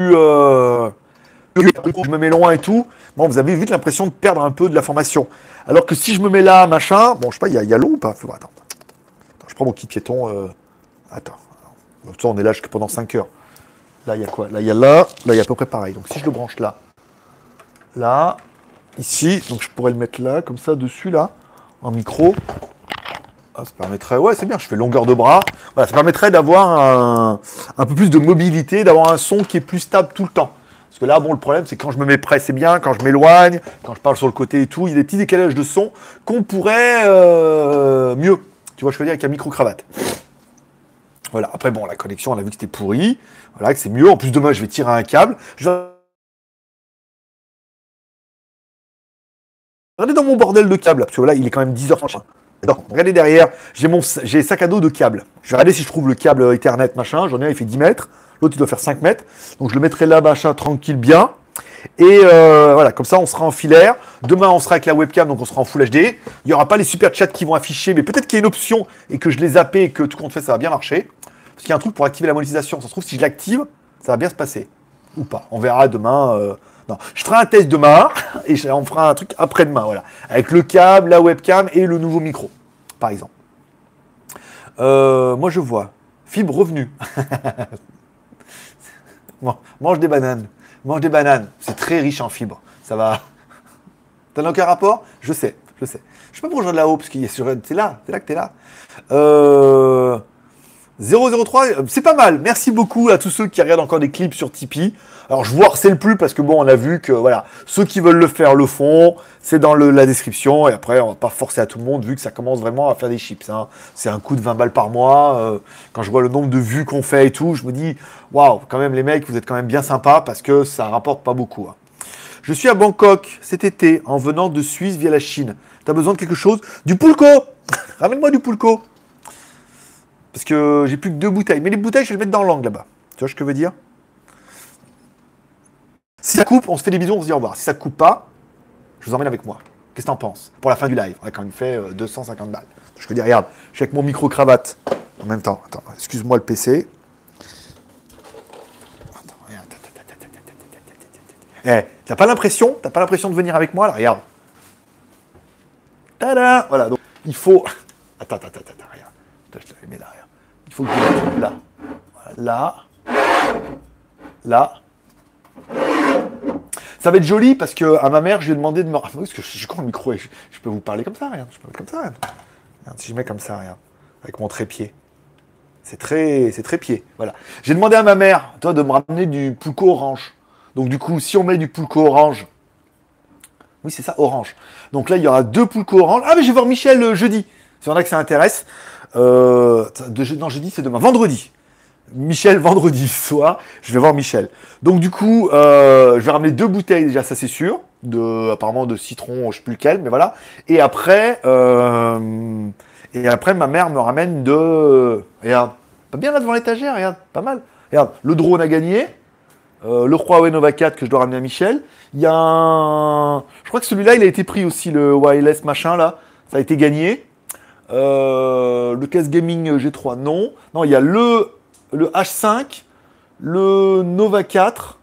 Euh, je me mets loin et tout, bon, vous avez vite l'impression de perdre un peu de la formation. Alors que si je me mets là, machin, bon, je sais pas, il y, a, l'eau ou pas? Attends. Je prends mon kit piéton. Euh, attends. on est là jusqu'à pendant 5 heures. Là, il y a quoi? Là, il y a là. Là, il y a à peu près pareil. Donc, si je le branche là, là, ici, donc je pourrais le mettre là, comme ça, dessus, là, en micro. Ah, ça permettrait, ouais, c'est bien, je fais longueur de bras. Voilà, ça permettrait d'avoir un, un peu plus de mobilité, d'avoir un son qui est plus stable tout le temps. Parce que là, bon, le problème, c'est quand je me mets près, c'est bien, quand je m'éloigne, quand je parle sur le côté et tout, il y a des petits décalages de son qu'on pourrait euh, mieux. Tu vois, je veux dire, avec un micro-cravate. Voilà, après, bon, la connexion, on a vu que c'était pourri. Voilà, que c'est mieux. En plus, demain, je vais tirer un câble. Je Regardez dans mon bordel de câbles, parce que là, il est quand même 10h30. regardez derrière, j'ai mon j'ai sac à dos de câbles. Je vais regarder si je trouve le câble Ethernet, machin. J'en ai un, il fait 10 mètres. L'autre, il doit faire 5 mètres. Donc, je le mettrai là, machin, tranquille, bien. Et euh, voilà, comme ça, on sera en filaire. Demain, on sera avec la webcam, donc on sera en Full HD. Il n'y aura pas les super chats qui vont afficher, mais peut-être qu'il y a une option et que je les zappe et que tout compte fait, ça va bien marcher. Parce qu'il y a un truc pour activer la monétisation. Ça se trouve, si je l'active, ça va bien se passer. Ou pas. On verra demain. Euh, non, je ferai un test demain et on fera un truc après-demain, voilà. Avec le câble, la webcam et le nouveau micro, par exemple. Euh, moi, je vois. Fibre revenu. mange des bananes. Mange des bananes. C'est très riche en fibres. Ça va. T'as aucun rapport? Je sais, je sais. Je sais pas pourquoi je là-haut, parce sur. C'est là, c'est là que t'es là. Euh... 003, c'est pas mal. Merci beaucoup à tous ceux qui regardent encore des clips sur Tipeee. Alors je vous harcèle plus parce que bon, on a vu que voilà, ceux qui veulent le faire le font. C'est dans la description et après on va pas forcer à tout le monde vu que ça commence vraiment à faire des chips. Hein. C'est un coût de 20 balles par mois. Euh, quand je vois le nombre de vues qu'on fait et tout, je me dis waouh, quand même les mecs, vous êtes quand même bien sympas parce que ça rapporte pas beaucoup. Hein. Je suis à Bangkok cet été en venant de Suisse via la Chine. T'as besoin de quelque chose? Du pulco Ramène-moi du pulco parce que j'ai plus que deux bouteilles. Mais les bouteilles, je vais les mettre dans l'angle là-bas. Tu vois ce que je veux dire? Si ça coupe, on se fait des bisous, on se dit au revoir. Si ça coupe pas, je vous emmène avec moi. Qu'est-ce que t'en penses? Pour la fin du live, on a quand même fait 250 balles. Je te dis, regarde, je suis avec mon micro-cravate en même temps. Attends, excuse-moi le PC. Eh, t'as pas l'impression? T'as pas l'impression de venir avec moi là? Regarde. Tada Voilà, donc il faut. Attends, attends, attends, attends, regarde. Je te mets là, faut que je là. Là. Là. Ça va être joli parce que à ma mère, je lui ai demandé de me. Ah, parce que je suis con le micro je, peux vous parler comme ça, rien. Je peux comme ça, rien. si je mets comme ça, rien. Avec mon trépied. C'est très, c'est très pied. Voilà. J'ai demandé à ma mère, toi, de me ramener du pulco orange. Donc du coup, si on met du pulco orange, oui, c'est ça, orange. Donc là, il y aura deux pulco orange. Ah, mais je vais voir Michel euh, jeudi. C'est en a que ça intéresse. Euh, de, non, jeudi, c'est demain. Vendredi. Michel, vendredi soir, je vais voir Michel. Donc du coup, euh, je vais ramener deux bouteilles déjà, ça c'est sûr. De, apparemment de citron, je sais plus lequel, mais voilà. Et après, euh, et après, ma mère me ramène de, regarde, pas bien là devant l'étagère, regarde, pas mal. Regarde, le drone a gagné. Euh, le Huawei Nova 4 que je dois ramener à Michel. Il y a un, je crois que celui-là, il a été pris aussi le wireless machin là. Ça a été gagné. Euh, le casse gaming G3, non. Non, il y a le, le H5, le Nova 4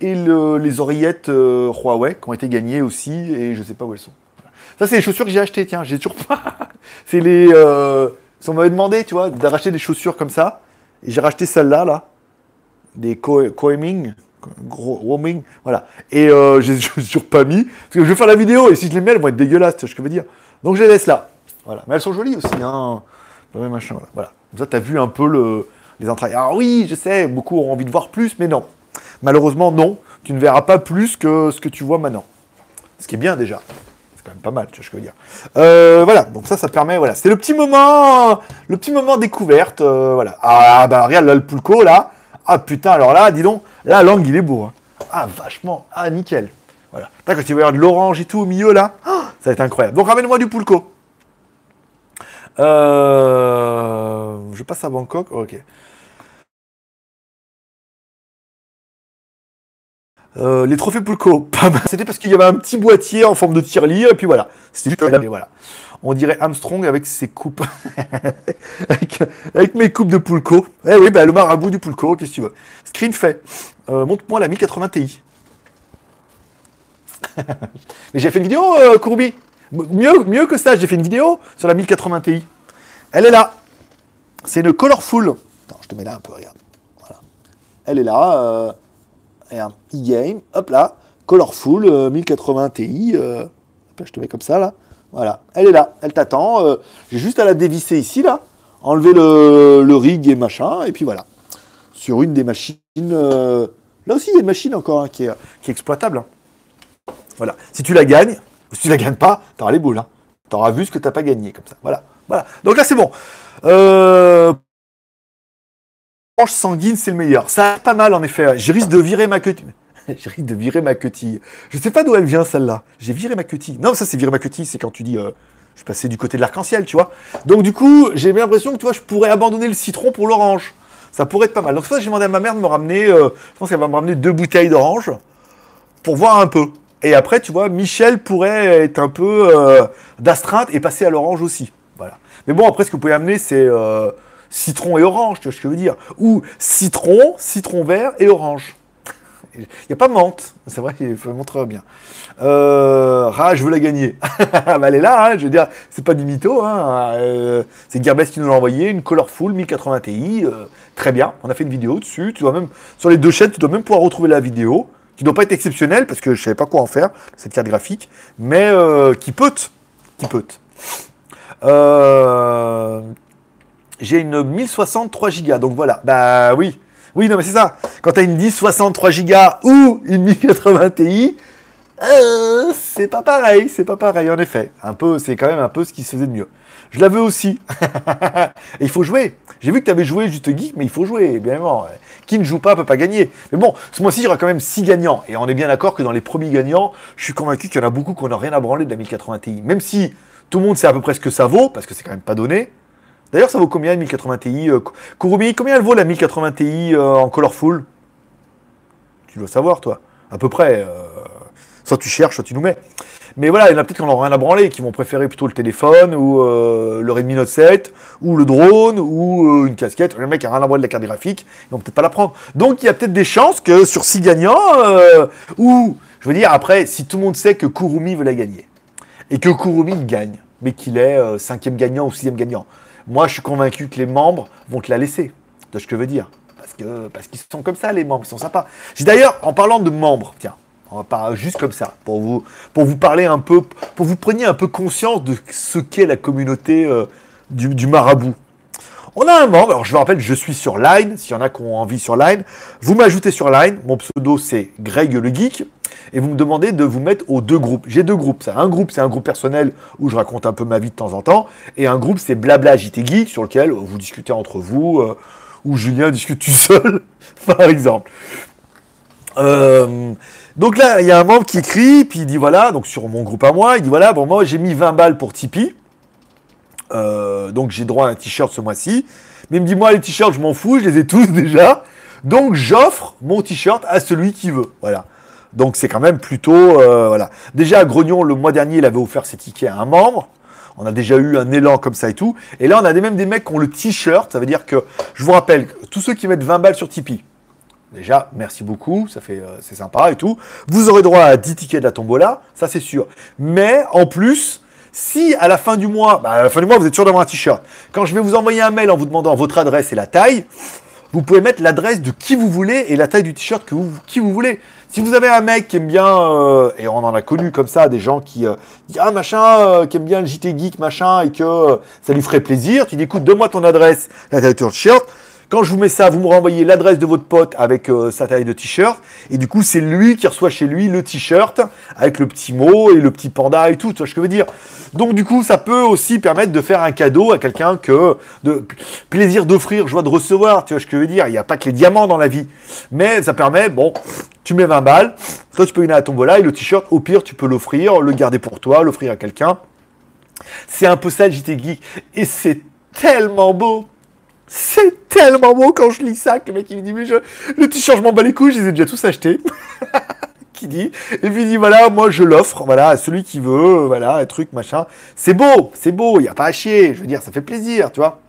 et les oreillettes euh, Huawei qui ont été gagnées aussi, et je sais pas où elles sont. Ça, c'est les chaussures que j'ai achetées, tiens, j'ai toujours pas. c'est les. Euh, on m'avait demandé, tu vois, d'acheter des chaussures comme ça, et j'ai racheté celles-là, là, des Coeming, gros roaming, voilà. Et euh, j'ai toujours pas mis, parce que je vais faire la vidéo, et si je les mets, elles vont être dégueulasses, tu vois ce que je veux dire. Donc je les laisse là. Voilà. Mais elles sont jolies aussi, hein. Machin, voilà. Comme ça, tu as vu un peu le, les entrailles. Alors oui, je sais, beaucoup auront envie de voir plus, mais non. Malheureusement, non. Tu ne verras pas plus que ce que tu vois maintenant. Ce qui est bien déjà. C'est quand même pas mal, tu vois je veux dire. Euh, voilà, donc ça, ça permet, voilà. C'est le petit moment, le petit moment découverte, euh, voilà. Ah, bah regarde, là, le pulco, là. Ah putain, alors là, dis donc, là, l'angle, il est beau. Hein. Ah, vachement. Ah, nickel. Voilà. Quand tu vas de l'orange et tout au milieu, là, ça va être incroyable. Donc, ramène-moi du pulco. Euh, je passe à Bangkok. Ok. Euh, les trophées Pulco, pas mal. C'était parce qu'il y avait un petit boîtier en forme de tirelire, et puis voilà. C'était juste voilà. On dirait Armstrong avec ses coupes. avec, mes coupes de Pulco. Eh oui, bah, le marabout du Pulco, qu'est-ce que tu veux. Screen fait. Euh, montre-moi la 1080 Ti. Mais j'ai fait une vidéo, euh, Courbi. Mieux, que ça, j'ai fait une vidéo sur la 1080 Ti. Elle est là. C'est une colorful. Attends, je te mets là un peu, regarde. Voilà. Elle est là. Euh, regarde, e-game. Hop là. Colorful, 1080 euh, Ti. Euh, je te mets comme ça, là. Voilà, elle est là, elle t'attend. J'ai juste à la dévisser ici, là, enlever le, rig et machin, et puis voilà. Sur une des machines. Là aussi, il y a une machine encore hein, qui, est, qui est exploitable. hein. Voilà. Si tu la gagnes, si tu la gagnes pas, t'auras les boules. Hein. T'auras vu ce que t'as pas gagné, comme ça. Voilà. Voilà. Donc là, c'est bon. Euh... Orange sanguine, c'est le meilleur. Ça a pas mal, en effet. Je risque de virer ma queue. Je risque de virer ma queue. Je sais pas d'où elle vient, celle-là. J'ai viré ma queue. Non, ça, c'est virer ma queue. C'est quand tu dis, euh, je suis passé du côté de l'arc-en-ciel, tu vois. Donc, du coup, j'ai l'impression que, tu vois, je pourrais abandonner le citron pour l'orange. Ça pourrait être pas mal. Donc, ça, j'ai demandé à ma mère de me ramener, euh, je pense qu'elle va me ramener deux bouteilles d'orange pour voir un peu. Et après, tu vois, Michel pourrait être un peu euh, d'astreinte et passer à l'orange aussi. Voilà. Mais bon, après, ce que vous pouvez amener, c'est euh, citron et orange, tu vois ce que je veux dire. Ou citron, citron vert et orange. Il n'y a pas menthe. C'est vrai qu'il faut montrer bien. Euh, ah, je veux la gagner. Bah, elle est là, hein, je veux dire, c'est pas du mytho. Hein, euh, c'est Gearbest qui nous l'a envoyé, une Colorful 1080 Ti. très bien, on a fait une vidéo dessus. Tu dois même, sur les deux chaînes, tu dois même pouvoir retrouver la vidéo, qui ne doit pas être exceptionnelle, parce que je savais pas quoi en faire, cette carte graphique, mais euh, qui peut. Qui peut. Euh, j'ai une 1063 Go, donc voilà. Bah oui. Oui, non, mais c'est ça. Quand tu as une 1063 Go ou une 1080 Ti, euh, c'est pas pareil, c'est pas pareil, en effet. Un peu, c'est quand même un peu ce qui se faisait de mieux. Je la veux aussi. Et il faut jouer. J'ai vu que tu avais joué juste geek, mais il faut jouer, bien évidemment. Qui ne joue pas peut pas gagner. Mais bon, ce mois-ci, il y aura quand même 6 gagnants. Et on est bien d'accord que dans les premiers gagnants, je suis convaincu qu'il y en a beaucoup qui n'ont rien à branler de la 1080 Ti. Même si tout le monde sait à peu près ce que ça vaut, parce que c'est quand même pas donné. D'ailleurs, ça vaut combien une 1080 Ti euh, Kurumi, combien elle vaut la 1080 Ti euh, en colorful? Tu dois savoir, toi. À peu près. euh, soit tu cherches, soit tu nous mets. Mais voilà, il y en a peut-être qui n'en ont rien à branler, qui vont préférer plutôt le téléphone, ou euh, le Redmi Note 7, ou le drone, ou euh, une casquette. Le mec a rien à branler de la carte graphique, ils vont peut-être pas la prendre. Donc il y a peut-être des chances que sur 6 gagnants, euh, ou, je veux dire, après, si tout le monde sait que Kurumi veut la gagner, et que Kurumi gagne, mais qu'il est euh, cinquième gagnant ou sixième gagnant, moi je suis convaincu que les membres vont te la laisser. Tu ce que je veux dire? Parce que parce qu'ils sont comme ça, les membres, ils sont sympas. D'ailleurs, en parlant de membres, tiens, on va pas juste comme ça, pour vous, pour vous parler un peu, pour vous preniez un peu conscience de ce qu'est la communauté euh, du, du marabout. On a un membre, alors je vous rappelle, je suis sur Line, s'il y en a qui ont envie sur Line, vous m'ajoutez sur Line, mon pseudo c'est Greg le Geek, et vous me demandez de vous mettre aux deux groupes. J'ai deux groupes, un groupe c'est un groupe personnel où je raconte un peu ma vie de temps en temps, et un groupe c'est Blabla JT Geek, sur lequel vous discutez entre vous, euh, ou Julien discute tout seul, par exemple. Euh, donc là, il y a un membre qui écrit, puis il dit voilà, donc sur mon groupe à moi, il dit voilà, bon, moi j'ai mis 20 balles pour Tipeee. Euh, donc j'ai droit à un t-shirt ce mois-ci. Mais il me dit moi les t-shirts, je m'en fous, je les ai tous déjà. Donc j'offre mon t-shirt à celui qui veut. Voilà. Donc c'est quand même plutôt euh, voilà. Déjà à Grognon le mois dernier, il avait offert ses tickets à un membre. On a déjà eu un élan comme ça et tout. Et là, on a même des mecs qui ont le t-shirt. Ça veut dire que, je vous rappelle, tous ceux qui mettent 20 balles sur Tipeee, Déjà, merci beaucoup, ça fait, euh, c'est sympa et tout. Vous aurez droit à 10 tickets de la tombola, ça c'est sûr. Mais en plus, si à la fin du mois, bah, à la fin du mois, vous êtes sûr d'avoir un t-shirt. Quand je vais vous envoyer un mail en vous demandant votre adresse et la taille, vous pouvez mettre l'adresse de qui vous voulez et la taille du t-shirt que vous, qui vous voulez. Si vous avez un mec qui aime bien, euh, et on en a connu comme ça, des gens qui euh, disent ah machin, euh, qui aime bien le JT geek machin et que euh, ça lui ferait plaisir, tu dis écoute, donne-moi ton adresse, la taille de ton t-shirt. Quand je vous mets ça, vous me renvoyez l'adresse de votre pote avec euh, sa taille de t-shirt. Et du coup, c'est lui qui reçoit chez lui le t-shirt avec le petit mot et le petit panda et tout. Tu vois ce que je veux dire Donc, du coup, ça peut aussi permettre de faire un cadeau à quelqu'un que de plaisir d'offrir, joie de recevoir. Tu vois ce que je veux dire Il n'y a pas que les diamants dans la vie. Mais ça permet, bon, tu mets 20 balles. Toi, tu peux gagner à la tombola et le t-shirt, au pire, tu peux l'offrir, le garder pour toi, l'offrir à quelqu'un. C'est un peu ça JT Geek. Et c'est tellement beau. C'est tellement beau quand je lis ça que le mec il me dit mais je, le t-shirt je m'en bats les couilles, je les ai déjà tous achetés. qui dit et puis il dit voilà moi je l'offre voilà à celui qui veut voilà un truc machin. C'est beau, c'est beau, il y a pas à chier, je veux dire ça fait plaisir, tu vois.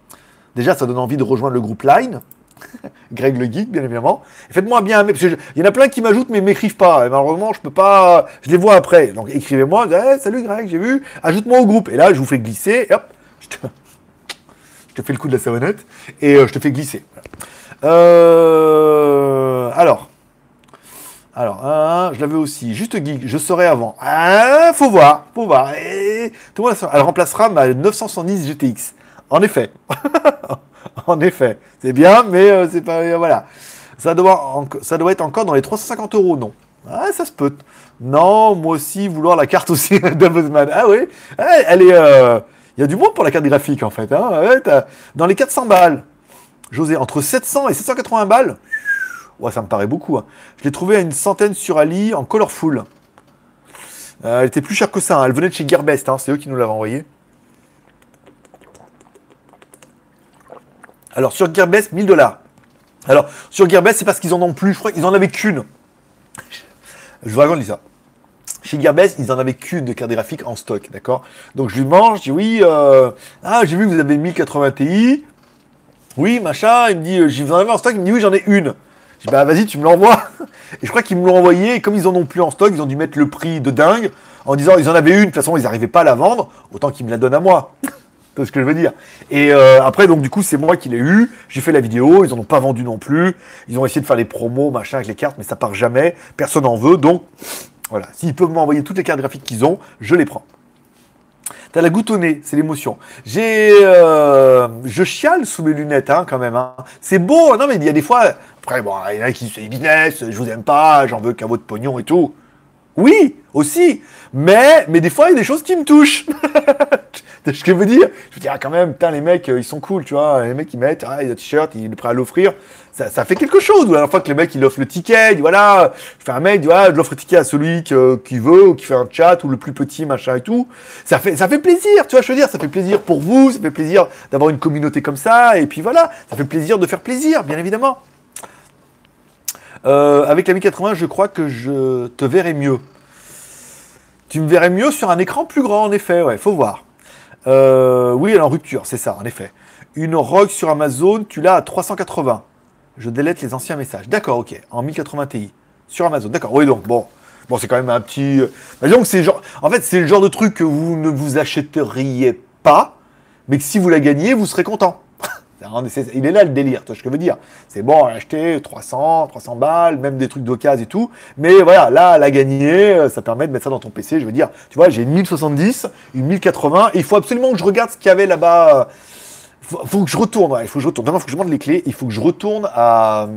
Déjà ça donne envie de rejoindre le groupe Line. Greg le geek, bien évidemment. Faites-moi bien parce que je- il y en a plein qui m'ajoutent mais m'écrivent pas. Malheureusement, je peux pas, je les vois après. Donc écrivez-moi, Eh, salut Greg, j'ai vu, ajoute-moi au groupe. Et là, je vous fais glisser, et hop, je te, je te fais le coup de la savonnette et euh, je te fais glisser. Euh, alors, alors, je l'avais aussi. Juste geek, je saurais avant. Ah, faut voir, faut voir. Et elle remplacera ma 910 GTX. En effet. en effet. C'est bien, mais c'est pas. voilà. Ça doit, ça doit être encore dans les 350 euros, non Ah, ça se peut. Non, moi aussi, vouloir la carte aussi d'Amazon. Ah oui, Ah, elle est. Il y a du monde pour la carte graphique, en fait. hein. Dans les 400 balles. José, entre 700 et 780 balles, ouais, ça me paraît beaucoup. hein. Je l'ai trouvé à une centaine sur Ali en colorful. Euh, elle était plus chère que ça. hein. Elle venait de chez Gearbest. C'est eux qui nous l'avaient envoyé. Alors, sur Gearbest, 1000 dollars. Alors, sur Gearbest, c'est parce qu'ils en ont plus. Je crois qu'ils en avaient qu'une. Je vous raconte ça. Chez Gearbest, ils en avaient qu'une de carte graphique en stock, d'accord? Donc je lui mange, je dis oui, euh, ah j'ai vu que vous avez 1080 Ti, oui machin, il me dit, euh, j'y vous en avez en stock, il me dit oui j'en ai une. Je dis bah vas-y tu me l'envoies. Et je crois qu'ils me l'ont envoyé, et comme ils en ont plus en stock, ils ont dû mettre le prix de dingue, en disant ils en avaient une, de toute façon ils n'arrivaient pas à la vendre, autant qu'ils me la donnent à moi. C'est ce que je veux dire. Et euh, après, donc du coup, c'est moi qui l'ai eu. J'ai fait la vidéo. Ils en ont pas vendu non plus. Ils ont essayé de faire les promos, machin, avec les cartes, mais ça part jamais. Personne n'en veut. Donc voilà. S'ils peuvent m'envoyer toutes les cartes graphiques qu'ils ont, je les prends. T'as la goutte au nez, c'est l'émotion. J'ai, euh, je chiale sous mes lunettes, hein, quand même. Hein. C'est beau. Non, mais il y a des fois. Après, bon, il y en a qui c'est business. Je vous aime pas. J'en veux qu'à votre pognon et tout. Oui, aussi. Mais, mais des fois, il y a des choses qui me touchent. Tu sais ce que je veux dire? Je veux dire, ah, quand même, putain, les mecs, euh, ils sont cool, tu vois. Les mecs, ils mettent, ah, il a t-shirt, il est prêt à l'offrir. Ça, ça fait quelque chose. Ou la fois que les mecs, ils offrent le ticket, il dit, voilà, je fais un mec, il dit, voilà, je l'offre le ticket à celui qui veut, ou qui fait un chat, ou le plus petit, machin et tout. Ça fait, ça fait plaisir, tu vois, je veux dire, ça fait plaisir pour vous, ça fait plaisir d'avoir une communauté comme ça, et puis voilà, ça fait plaisir de faire plaisir, bien évidemment. Euh, avec la Mi 80, je crois que je te verrai mieux. Tu me verrais mieux sur un écran plus grand, en effet, ouais, faut voir. Euh, oui, elle en rupture, c'est ça, en effet. Une ROG sur Amazon, tu l'as à 380. Je délète les anciens messages. D'accord, ok, en 1080 Ti. Sur Amazon, d'accord, oui, donc, bon. Bon, c'est quand même un petit. euh, disons que c'est genre. En fait, c'est le genre de truc que vous ne vous achèteriez pas, mais que si vous la gagnez, vous serez content. Il est là le délire, tu vois ce que je veux dire. C'est bon, acheter 300, 300 balles, même des trucs d'occasion et tout. Mais voilà, là, la gagner, euh, ça permet de mettre ça dans ton PC. Je veux dire, tu vois, j'ai une 1070, une 1080, et il faut absolument que je regarde ce qu'il y avait là-bas. Faut, faut que je retourne, il faut que je retourne. Demain, il faut que je demande les clés. Il faut que je retourne à,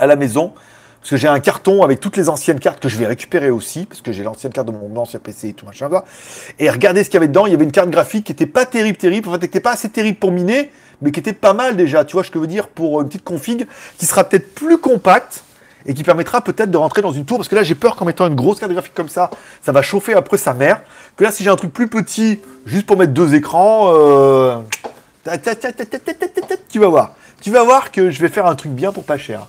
la maison. Parce que j'ai un carton avec toutes les anciennes cartes que je vais récupérer aussi, parce que j'ai l'ancienne carte de mon ancien PC et tout machin. Et regardez ce qu'il y avait dedans. Il y avait une carte graphique qui était pas terrible, terrible. En fait, qui était pas assez terrible pour miner, mais qui était pas mal déjà, tu vois ce que je veux dire, pour une petite config qui sera peut-être plus compacte et qui permettra peut-être de rentrer dans une tour, parce que là j'ai peur qu'en mettant une grosse carte graphique comme ça, ça va chauffer après sa mère, que là si j'ai un truc plus petit, juste pour mettre deux écrans, tu vas voir. Tu vas voir que je vais faire un truc bien pour pas cher.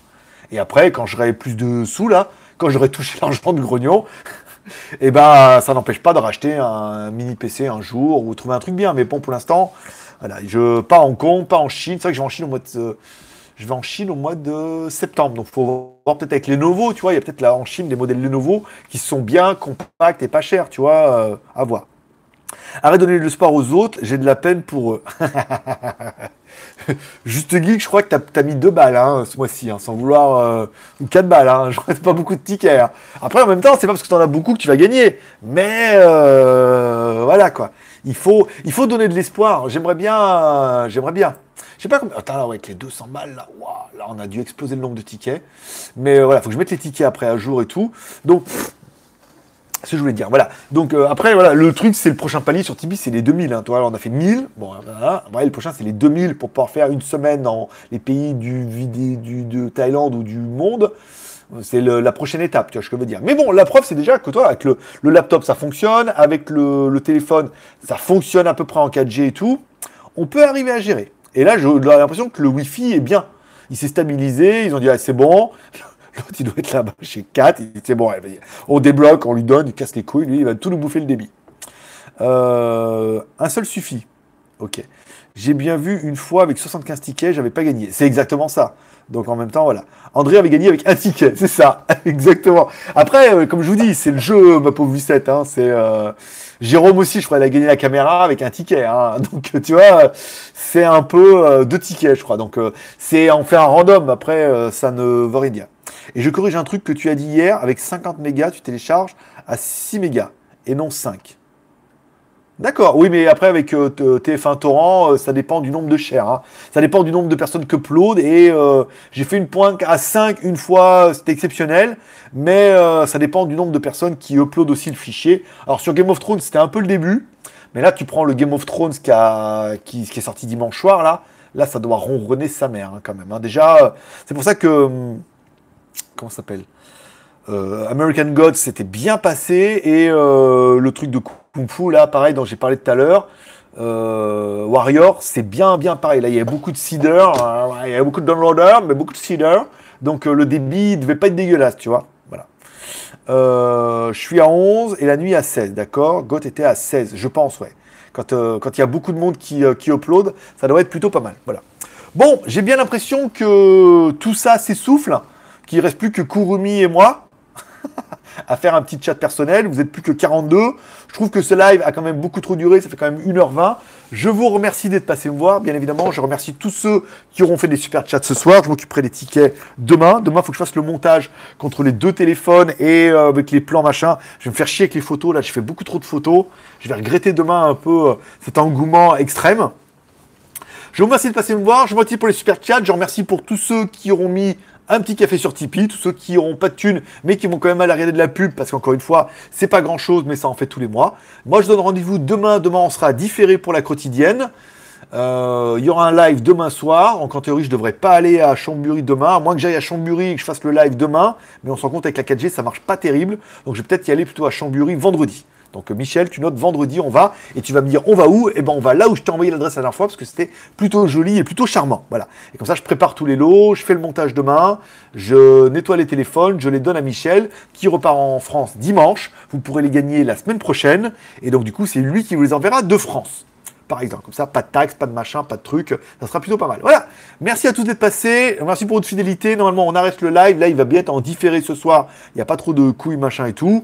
Et après, quand j'aurai plus de sous là, quand j'aurai touché l'argent du grognon, et eh ben ça n'empêche pas de racheter un mini PC un jour ou trouver un truc bien. Mais bon, pour l'instant, voilà, je pas à Hong pas en Chine. C'est vrai que je vais en Chine au mois de, je vais en Chine au mois de septembre. Donc faut voir peut-être avec Lenovo, tu vois, il y a peut-être là en Chine des modèles Lenovo qui sont bien compacts et pas chers, tu vois, euh, à voir. Arrête de donner le sport aux autres, j'ai de la peine pour eux. Juste geek, je crois que t'as as mis deux balles hein, ce mois-ci, hein, sans vouloir. Euh, ou quatre balles, hein, je crois que pas beaucoup de tickets. hein. Après, en même temps, c'est pas parce que t'en as beaucoup que tu vas gagner. Mais euh, voilà quoi. Il faut, il faut donner de l'espoir. J'aimerais bien. J'aimerais bien. Je sais pas comment. Attends, là, avec les 200 balles, là, waouh, là, on a dû exploser le nombre de tickets. Mais euh, voilà, faut que je mette les tickets après à jour et tout. Donc, ce que je voulais dire. Voilà. Donc euh, après, voilà, le truc, c'est le prochain palier sur Tibi, c'est les 2000. Hein. Toi, on a fait 1000. Bon, voilà. Ouais, le prochain, c'est les 2000 pour pouvoir faire une semaine dans les pays du, vidé- du de Thaïlande ou du monde. C'est la prochaine étape, tu vois ce que je veux dire. Mais bon, la preuve, c'est déjà que toi, avec le, laptop, ça fonctionne. Avec le, téléphone, ça fonctionne à peu près en 4G et tout. On peut arriver à gérer. Et là, j'ai l'impression que le Wi-Fi est bien. Il s'est stabilisé. Ils ont dit, ah, c'est bon. L'autre, il doit être là-bas chez 4. C'est bon, on débloque, on lui donne, il casse les couilles. Lui, il va tout nous bouffer le débit. Euh, un seul suffit. Ok. J'ai bien vu une fois avec 75 tickets, j'avais pas gagné. C'est exactement ça. Donc en même temps, voilà. André avait gagné avec un ticket, c'est ça, exactement. Après, euh, comme je vous dis, c'est le jeu, ma pauvre Lucette. Hein, c'est euh, Jérôme aussi, je crois, il a gagné la caméra avec un ticket. Hein, donc tu vois, c'est un peu euh, deux tickets, je crois. Donc euh, c'est on fait un random. Après, ça ne veut rien dire. Et je corrige un truc que tu as dit hier. Avec 50 mégas, tu télécharges à 6 mégas et non 5. D'accord, oui, mais après avec euh, t- TF1 Torrent, euh, ça dépend du nombre de shares. hein. Ça dépend du nombre de personnes que upload. Et euh, j'ai fait une pointe à 5 une fois, c'était exceptionnel. Mais euh, ça dépend du nombre de personnes qui uploadent aussi le fichier. Alors sur Game of Thrones, c'était un peu le début. Mais là, tu prends le Game of Thrones qui, est sorti dimanche soir, là. Là, ça doit ronronner sa mère, hein, quand même. hein. Déjà, euh, c'est pour ça que. hum, Comment ça s'appelle? Euh, American Gods s'était bien passé et euh, le truc de Kung Fu là, pareil, dont j'ai parlé tout à l'heure, euh, Warrior, c'est bien bien pareil. Là, il y a beaucoup de seeders, euh, il y a beaucoup de downloaders, mais beaucoup de seeders. Donc euh, le débit devait pas être dégueulasse, tu vois. Voilà. Euh, je suis à 11 et la nuit à 16, d'accord? Goth était à 16, je pense, ouais. Quand euh, quand il y a beaucoup de monde qui, euh, qui upload, ça doit être plutôt pas mal. Voilà. Bon, j'ai bien l'impression que tout ça s'essouffle, qu'il reste plus que Kurumi et moi à faire un petit chat personnel. Vous êtes plus que 42. Je trouve que ce live a quand même beaucoup trop duré. Ça fait quand même 1h20. Je vous remercie d'être passé me voir. Bien évidemment, je remercie tous ceux qui auront fait des super chats ce soir. Je m'occuperai des tickets demain. Demain, il faut que je fasse le montage contre les deux téléphones et euh, avec les plans machin. Je vais me faire chier avec les photos. Là, j'ai fait beaucoup trop de photos. Je vais regretter demain un peu euh, cet engouement extrême. Je vous remercie de passer me voir. Je vous remercie pour les super chats. Je remercie pour tous ceux qui auront mis un petit café sur Tipeee, tous ceux qui n'auront pas de thunes, mais qui vont quand même aller regarder de la pub, parce qu'encore une fois, c'est pas grand chose, mais ça en fait tous les mois. Moi, je donne rendez-vous demain. Demain, on sera différé pour la quotidienne. Euh, Il y aura un live demain soir. Donc, en théorie, je devrais pas aller à Chambury demain, moins que j'aille à Chambury et que je fasse le live demain. Mais on se rend compte avec la 4G, ça marche pas terrible. Donc, je vais peut-être y aller plutôt à Chambury vendredi. Donc euh, Michel, tu notes vendredi, on va, et tu vas me dire on va où? Eh ben on va là où je t'ai envoyé l'adresse la dernière fois parce que c'était plutôt joli et plutôt charmant. Voilà. Et comme ça, je prépare tous les lots, je fais le montage demain, je nettoie les téléphones, je les donne à Michel qui repart en France dimanche. Vous pourrez les gagner la semaine prochaine, et donc du coup c'est lui qui vous les enverra de France. Par exemple, comme ça, pas de taxes, pas de machin, pas de trucs, ça sera plutôt pas mal. Voilà. Merci à tous d'être passés. Merci pour votre fidélité. Normalement, on arrête le live. Là, il va bien être en différé ce soir. Il n'y a pas trop de couilles, machin et tout.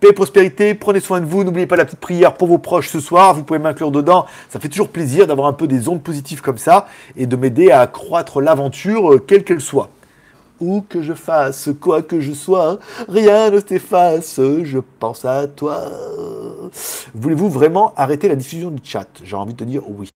Paix et prospérité. Prenez soin de vous. N'oubliez pas la petite prière pour vos proches ce soir. Vous pouvez m'inclure dedans. Ça fait toujours plaisir d'avoir un peu des ondes positives comme ça et de m'aider à accroître l'aventure, euh, quelle qu'elle soit. Où que je fasse, quoi que je sois, rien ne s'efface, je pense à toi. Voulez-vous vraiment arrêter la diffusion du chat? J'ai envie de te dire oui.